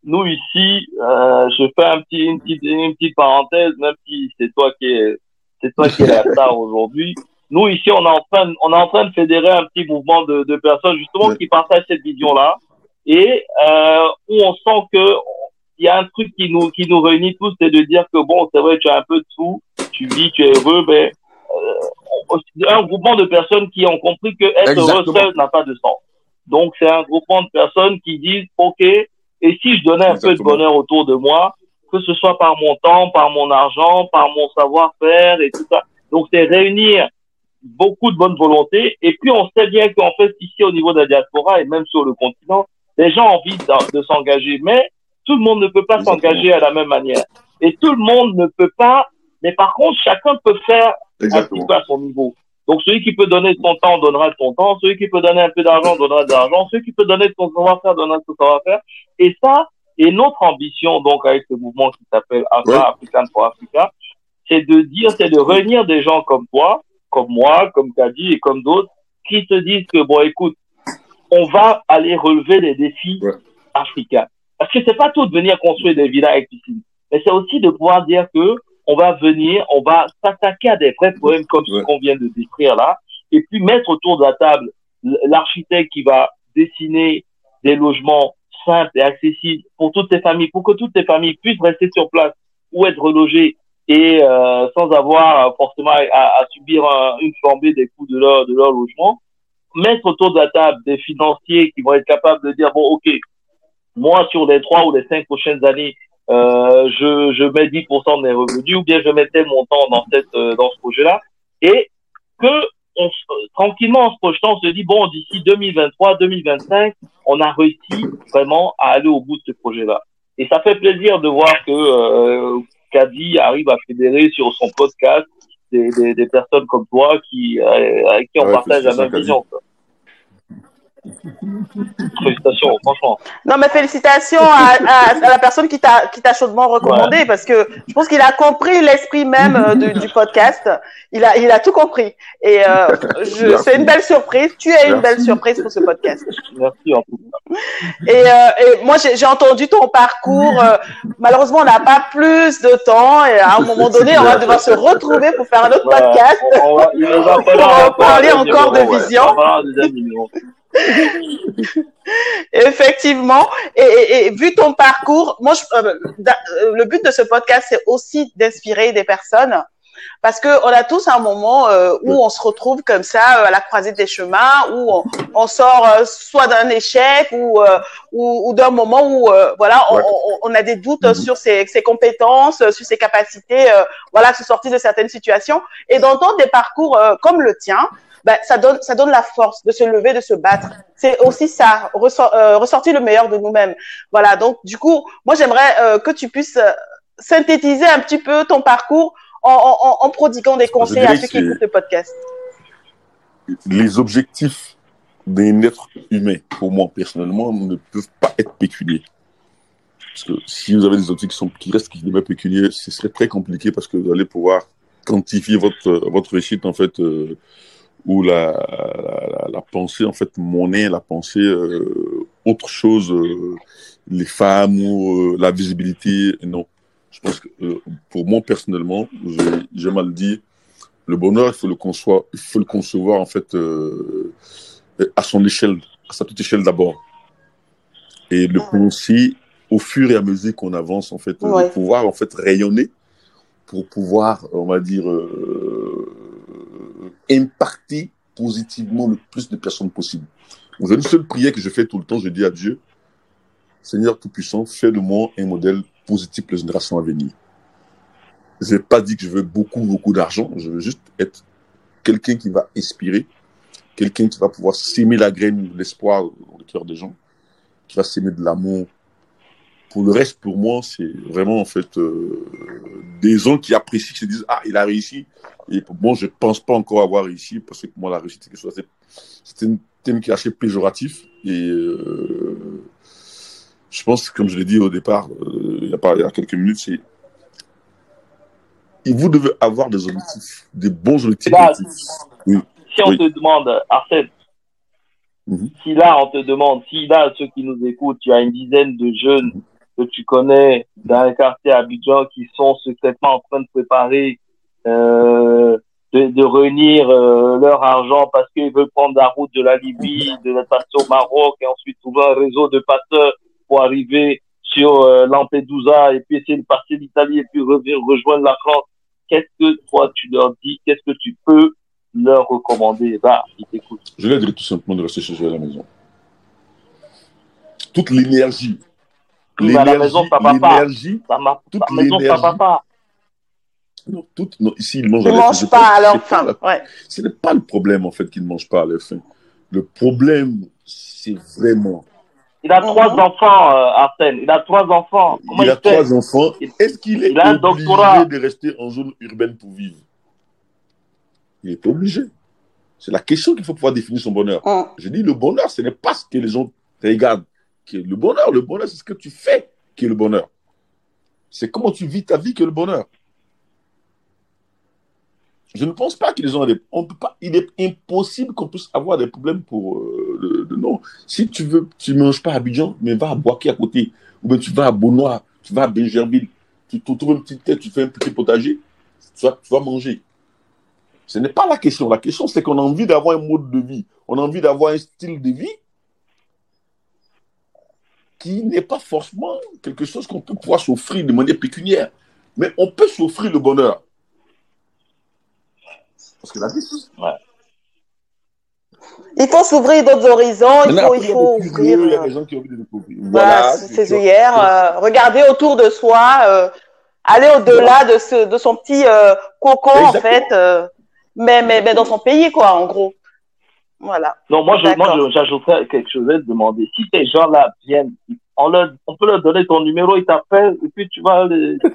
nous ici, euh, je fais un petit, une petite, une petite parenthèse, même si c'est toi qui es, c'est toi qui es la star aujourd'hui. Nous ici, on est en train, de- on est en train de fédérer un petit mouvement de, de personnes justement qui partagent cette vision-là et euh, où on sent que il y a un truc qui nous, qui nous réunit tous, c'est de dire que bon, c'est vrai, tu as un peu de sous, tu vis, tu es heureux, mais euh, un groupement de personnes qui ont compris que être heureux seul n'a pas de sens. Donc c'est un groupement de personnes qui disent ok, et si je donnais un peu de bonheur autour de moi, que ce soit par mon temps, par mon argent, par mon savoir-faire et tout ça. Donc c'est réunir beaucoup de bonne volonté. Et puis on sait bien qu'en fait ici au niveau de la diaspora et même sur le continent, les gens ont envie de, de s'engager, mais tout le monde ne peut pas s'engager à la même manière. Et tout le monde ne peut pas, mais par contre chacun peut faire un petit peu à son niveau. Donc celui qui peut donner son temps donnera de son temps, celui qui peut donner un peu d'argent donnera de l'argent, celui qui peut donner de son savoir-faire donnera son savoir-faire. Et ça, et notre ambition donc avec ce mouvement qui s'appelle Afra Ouais. African for Africa, c'est de dire, c'est de réunir des gens comme toi, comme moi, comme Kadi et comme d'autres, qui se disent que bon écoute, on va aller relever les défis Ouais. africains. Parce que c'est pas tout de venir construire des villas avec piscine, mais c'est aussi de pouvoir dire que on va venir, on va s'attaquer à des vrais problèmes comme ce qu'on vient de décrire là, et puis mettre autour de la table l'architecte qui va dessiner des logements simples et accessibles pour toutes les familles, pour que toutes les familles puissent rester sur place ou être relogées et euh, sans avoir forcément à, subir une flambée des coûts de leur de leur logement. Mettre autour de la table des financiers qui vont être capables de dire bon ok, moi sur les trois ou les cinq prochaines années, euh, je, je mets 10% de mes revenus ou bien je mettais mon temps dans cette euh, dans ce projet-là et que on, tranquillement en se projetant on se dit bon d'ici 2023 2025 on a réussi vraiment à aller au bout de ce projet-là et ça fait plaisir de voir que euh, Caddy arrive à fédérer sur son podcast des, des, des personnes comme toi qui euh, avec qui on partage la même vision quoi. Félicitations, franchement. Non, mais félicitations à, à, la personne qui t'a chaudement recommandé parce que je pense qu'il a compris l'esprit même euh, du, podcast. Il a il a tout compris et euh, c'est une belle surprise. Tu es une belle surprise pour ce podcast. Merci en tout Et, euh, et moi j'ai entendu ton parcours. Malheureusement, on n'a pas plus de temps et à un moment donné, on va devoir se retrouver pour faire un autre podcast. On va, va parler encore de vision. Effectivement. Et, et, vu ton parcours, moi, je, euh, euh, le but de ce podcast, c'est aussi d'inspirer des personnes. Parce que on a tous un moment euh, où on se retrouve comme ça à la croisée des chemins, où on, on sort soit d'un échec ou, ou, ou d'un moment où voilà on, on, a des doutes mm-hmm. sur ses, ses, compétences, sur ses capacités, voilà, se sortir de certaines situations. Et d'entendre des parcours comme le tien, ben, ça donne ça donne la force de se lever, de se battre. C'est aussi ça, euh, ressortir le meilleur de nous-mêmes. Voilà. Donc du coup, moi j'aimerais euh, que tu puisses euh, synthétiser un petit peu ton parcours en, en, en prodiguant des conseils à ceux qui écoutent le podcast. Les objectifs d'un être humain, pour moi personnellement, ne peuvent pas être pécuniers. Parce que si vous avez des objectifs qui, sont, qui restent qui demeurent pécuniers, ce serait très compliqué parce que vous allez pouvoir quantifier votre, votre réussite en fait euh, où la, la, la, pensée, en fait, monnaie, la pensée, euh, autre chose, euh, les femmes ou euh, la visibilité, non. Je pense que pour moi, personnellement, j'ai mal dit, le bonheur, il faut le concevoir, il faut le concevoir, en fait, à son échelle, à sa toute échelle d'abord. Et le penser au fur et à mesure qu'on avance, en fait, pouvoir, en fait, rayonner pour pouvoir, on va dire, impacter positivement le plus de personnes possible. Vous une seule prière que je fais tout le temps, je dis à Dieu, Seigneur Tout-Puissant, fais de moi un modèle positif pour les générations à venir. Je n'ai pas dit que je veux beaucoup, beaucoup d'argent, je veux juste être quelqu'un qui va inspirer, quelqu'un qui va pouvoir s'aimer la graine, l'espoir dans le cœur des gens, qui va s'aimer de l'amour. Pour le reste, pour moi, c'est vraiment en fait euh, des gens qui apprécient, qui se disent ah il a réussi, et bon, je ne pense pas encore avoir réussi, parce que pour moi, la réussite, c'est un thème qui est assez péjoratif. Et euh, je pense, comme je l'ai dit au départ, euh, il, y a pas, il y a quelques minutes, c'est. Vous devez avoir des objectifs, des bons objectifs. Si on te demande, Arsène, mhm. si là, on te demande, si là, ceux qui nous écoutent, tu as une dizaine de jeunes que tu connais dans un quartier à Abidjan qui sont secrètement en train de préparer euh, de, de, réunir euh, leur argent parce qu'ils veulent prendre la route de la Libye, de passer au Maroc et ensuite trouver un réseau de passeurs pour arriver sur euh, Lampedusa et puis essayer de passer l'Italie et puis revenir rejoindre la France. Qu'est-ce que toi tu leur dis? Qu'est-ce que tu peux leur recommander? Bah, ils t'écoutent. Je leur dirais tout simplement de rester chez eux à la maison. Toute l'énergie. L'énergie, à la maison, ça va pas. Ça m'a, toute l'énergie. Ça va pas non, tout, non, ici, ils mangent ils ne mangent pas à leur faim. Ouais. Ce n'est pas le problème, en fait, qu'ils ne mangent pas à leur faim. Le problème, c'est vraiment. Il a trois enfants, euh, Arsène. Il a trois enfants. Comment il, il a trois enfants. Est-ce qu'il est, obligé de rester en zone urbaine pour vivre? Il est obligé. C'est la question qu'il faut pouvoir définir son bonheur. Je dis le bonheur, ce n'est pas ce que les gens regardent qui est le bonheur. Le bonheur, c'est ce que tu fais qui est le bonheur. C'est comment tu vis ta vie qui est le bonheur. Je ne pense pas qu'ils ont des. On peut pas. Il est impossible qu'on puisse avoir des problèmes pour euh. Si tu veux, tu ne manges pas à Abidjan, mais va à Boaké à côté, ou bien tu vas à Beaunois, tu vas à Benjerville. tu te trouves une petite tête, tu fais un petit potager, tu vas, tu vas manger. Ce n'est pas la question. La question, c'est qu'on a envie d'avoir un mode de vie. On a envie d'avoir un style de vie qui n'est pas forcément quelque chose qu'on peut pouvoir s'offrir de manière pécuniaire. Mais on peut s'offrir le bonheur. Parce que la vie, Ouais. Il faut s'ouvrir d'autres horizons, il faut, il faut il y a des ouvrir il y a euh, des gens qui ont envie de découvrir. voilà, c'est- œillères, euh, regarder autour de soi, euh, aller au-delà de, ce, de son petit euh, cocon, en fait, euh, mais, mais, mais dans son pays, quoi, en gros. Voilà. Non, moi, je, moi, j'ajouterais quelque chose à te demander. Si ces gens-là viennent, on, leur, on peut leur donner ton numéro, ils t'appellent, et puis tu vas les...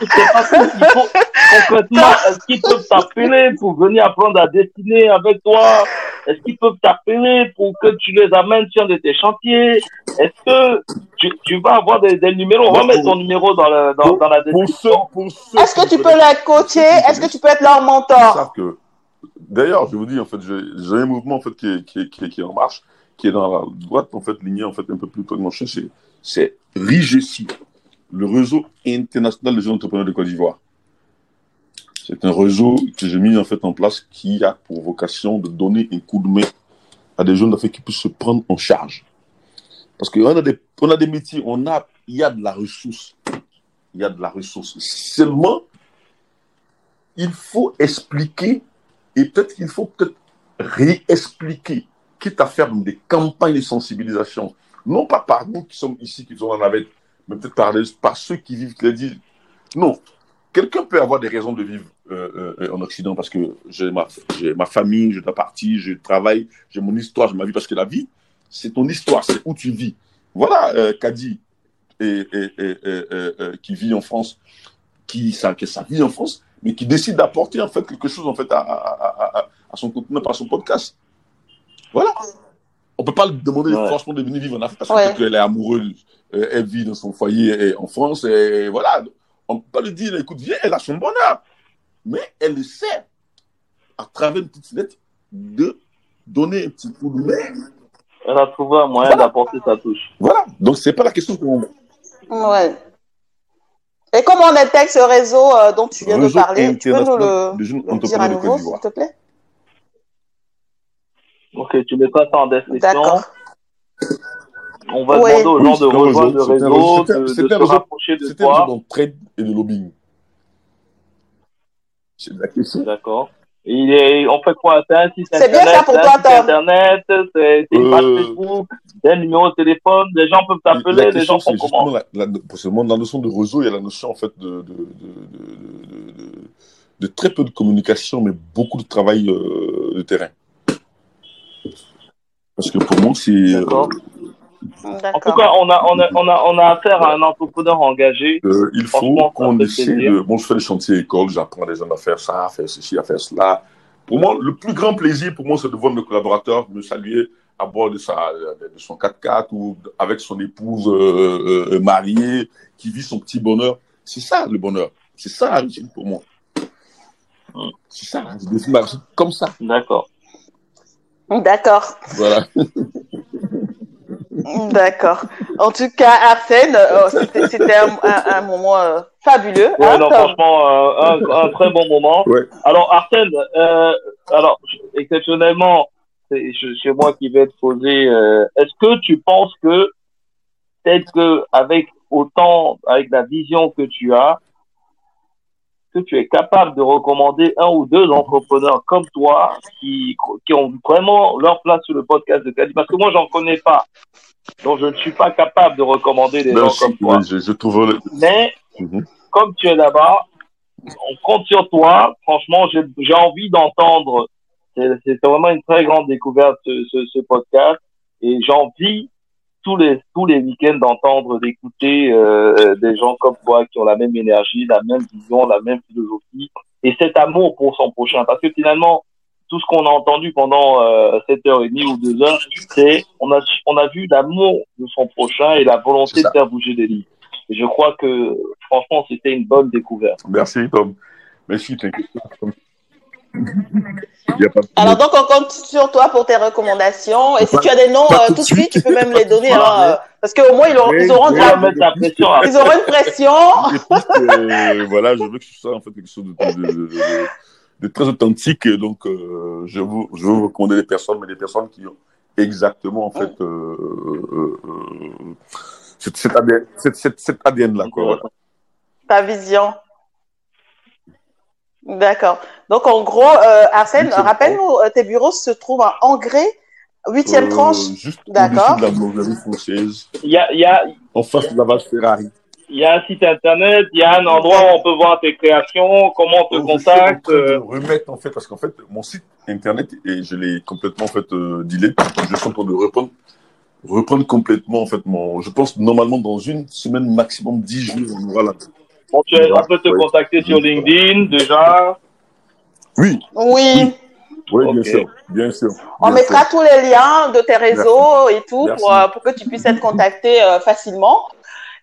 C'est concrètement, est-ce qu'ils peuvent t'appeler pour venir apprendre à dessiner avec toi? Est-ce qu'ils peuvent t'appeler pour que tu les amènes sur un de tes chantiers? Est-ce que tu, tu vas avoir des, des numéros? On va mettre ton numéro dans, le, dans, pour- dans la description. Est-ce que tu peux les coacher? Est-ce que tu peux être leur mentor? D'ailleurs, je vous dis, en fait, j'ai un mouvement en fait, qui, est, qui, est, qui, est, en marche, qui est dans la droite, en fait, lignée en fait, un peu plus chien, c'est- RIGESI, le réseau international des jeunes entrepreneurs de Côte d'Ivoire. C'est un réseau que j'ai mis en fait en place qui a pour vocation de donner un coup de main à des jeunes d'Afrique qui puissent se prendre en charge. Parce qu'on a des, a des métiers, on a, il y a de la ressource. Il y a de la ressource. Seulement, il faut expliquer et peut-être qu'il faut peut-être réexpliquer, quitte à faire des campagnes de sensibilisation. Non pas par nous qui sommes ici, qui sommes en navette, mais peut-être par, ceux qui vivent, disent. Non, quelqu'un peut avoir des raisons de vivre euh, euh, en Occident parce que j'ai ma, famille, je dois partir, je travaille, j'ai mon histoire, j'ai ma vie, parce que la vie, c'est ton histoire, c'est où tu vis. Voilà, euh, Kadi, qui vit en France, qui, sa, qui sa vie en France, mais qui décide d'apporter en fait quelque chose en fait à, à, à, à, à son contenu par son podcast. Voilà. On peut pas lui demander Ouais. franchement de venir vivre en Afrique parce Ouais. qu'elle est amoureuse, euh, elle vit dans son foyer et en France et voilà. On peut pas lui dire écoute viens, elle a son bonheur, mais elle le sait à travers une petite lettre de donner un petit coup de main. Elle a trouvé un moyen Voilà. d'apporter sa touche. Voilà. Donc c'est pas la question qu'on Ouais. Et comment on intègre ce réseau euh, dont tu viens de parler? Tu peux nous le, dire à nouveau, s'il te plaît? Ok, tu mettras ça en description. D'accord. On va Ouais. demander aux gens de rejoindre le réseau, de, de se réseau, rapprocher de C'était un réseau toi. d'entraide et de lobbying. C'est la question. D'accord. Et il est, on fait quoi C'est un site C'est bien internet, ça pour toi, Tom. internet, c'est une page Euh, Facebook, c'est un numéro de téléphone, les gens peuvent t'appeler, les gens font c'est comment? la, la, pour ce monde, dans la notion de réseau, il y a la notion, en fait, de, de, de, de, de, de- de très peu de communication, mais beaucoup de travail euh, de terrain. Parce que pour moi, c'est. En tout cas, on a, on a, on a, on a affaire à un entrepreneur engagé. Euh, il faut qu'on essaie de. Bon, je fais les chantiers école, j'apprends les gens à faire ça, à faire ceci, à faire cela. Pour moi, le plus grand plaisir pour moi, c'est de voir mes collaborateurs me saluer à bord de, sa, de son 4x4 ou avec son épouse euh, euh, mariée qui vit son petit bonheur. C'est ça le bonheur. C'est ça la pour moi. Mm. C'est ça, je définis ma réussite comme ça. D'accord. D'accord. Voilà. D'accord. En tout cas, Arsène, euh, c'était un, un, un moment euh, fabuleux. Ouais, hein, non, Tom franchement, euh, un, un très bon moment. Ouais. Alors, Arsène, euh, alors, exceptionnellement, c'est moi qui vais te poser, euh, est-ce que tu penses que, peut-être que, avec autant, avec la vision que tu as, que tu es capable de recommander un ou deux entrepreneurs comme toi qui, qui ont vraiment leur place sur le podcast de Cali Parce que moi, j'en connais pas. Donc, je ne suis pas capable de recommander des gens Merci. comme toi. Je, je trouve. le- Mais, Mhm. comme tu es là-bas, on compte sur toi. Franchement, j'ai envie d'entendre. C'est c'est vraiment une très grande découverte ce, ce, ce podcast, et j'ai envie tous les tous les week-ends d'entendre, d'écouter euh, des gens comme toi qui ont la même énergie, la même vision, la même philosophie, et cet amour pour son prochain. Parce que finalement, tout ce qu'on a entendu pendant euh, 7h30 ou 2 heures, c'est on a on a vu l'amour de son prochain et la volonté de faire bouger des lignes. Et je crois que franchement, c'était une bonne découverte. Merci, Tom. Merci, t'inquiète. Alors donc on compte sur toi pour tes recommandations. Et si tu as des noms euh, tout de suite, tu peux même les donner. Hein, parce qu'au moins ils auront, ils auront, pression, ils auront une pression. euh, voilà, je veux que ce soit en fait quelque chose de, de, de, très authentique. Et donc euh, je, vous, je veux vous recommander des personnes, mais des personnes qui ont exactement en fait euh, euh, euh cette, ADN, cette, cette, cette ADN là quoi. Voilà. Ta vision. D'accord. Donc, en gros, euh, Arsène, rappelle-nous, euh, tes bureaux se trouvent à Angers, 8e Euh, tranche. juste D'accord. au-dessus de la boulangerie française, Il y a, il y a, en face de la vache Ferrari. il y a un site internet, il y a un endroit où on peut voir tes créations, comment on te Donc, je suis en contacte. train de euh, remettre en fait, parce qu'en fait, mon site internet, et je l'ai complètement en fait euh, delete. Je suis en train de reprendre, reprendre complètement en fait mon. Je pense normalement dans une semaine maximum 10 jours on aura la. Bon, tu on peut te contacter sur LinkedIn déjà. Oui, Oui. oui, bien sûr, bien sûr. On bien mettra sûr. tous les liens de tes réseaux et tout pour, euh, pour que tu puisses être contacté euh, facilement.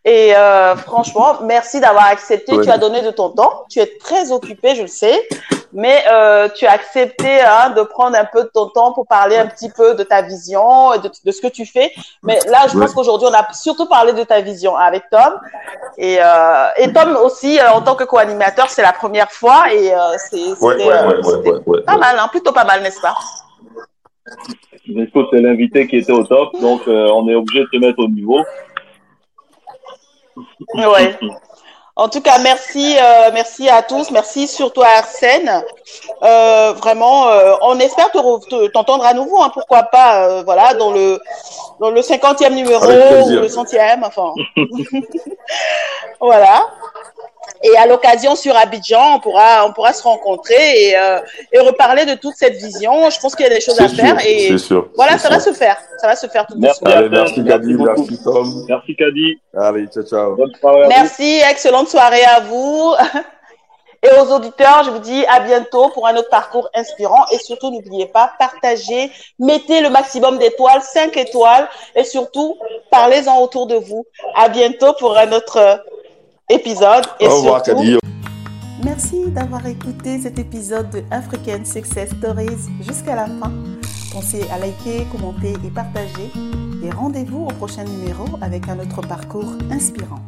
Et euh, franchement, merci d'avoir accepté. Ouais. Tu as donné de ton temps. Tu es très occupé, je le sais. Mais euh, tu as accepté hein, de prendre un peu de ton temps pour parler un petit peu de ta vision et de, de ce que tu fais. Mais là, je Ouais. pense qu'aujourd'hui, on a surtout parlé de ta vision avec Tom. Et, euh, et Tom aussi, euh, en tant que co-animateur, c'est la première fois. Et euh, c'est Ouais, c'était, ouais, ouais, ouais, c'était ouais, ouais, pas ouais. mal, hein, plutôt pas mal, n'est-ce pas? Écoute, c'est l'invité qui était au top, donc euh, on est obligé de te mettre au niveau. Ouais. En tout cas, merci, euh, merci à tous, merci surtout à Arsène. Euh, vraiment, euh, on espère te re- te- t'entendre à nouveau, hein, pourquoi pas, voilà, dans le dans le cinquantième numéro ou le centième, enfin, voilà. Et à l'occasion sur Abidjan, on pourra on pourra se rencontrer et euh, et reparler de toute cette vision. Je pense qu'il y a des choses à faire et c'est sûr. voilà, ça va se faire, ça va se faire tout de Merci. suite. Allez, Merci, beaucoup. merci Tom. Merci Kadi. Allez, ciao, ciao. Bonne soirée à vous. Merci, excellente soirée à vous. Et aux auditeurs, je vous dis à bientôt pour un autre parcours inspirant. Et surtout, n'oubliez pas, partagez, mettez le maximum d'étoiles, 5 étoiles. Et surtout, parlez-en autour de vous. À bientôt pour un autre épisode. Et Au revoir, surtout. Merci d'avoir écouté cet épisode de African Success Stories jusqu'à la fin. Pensez à liker, commenter et partager. Et rendez-vous au prochain numéro avec un autre parcours inspirant.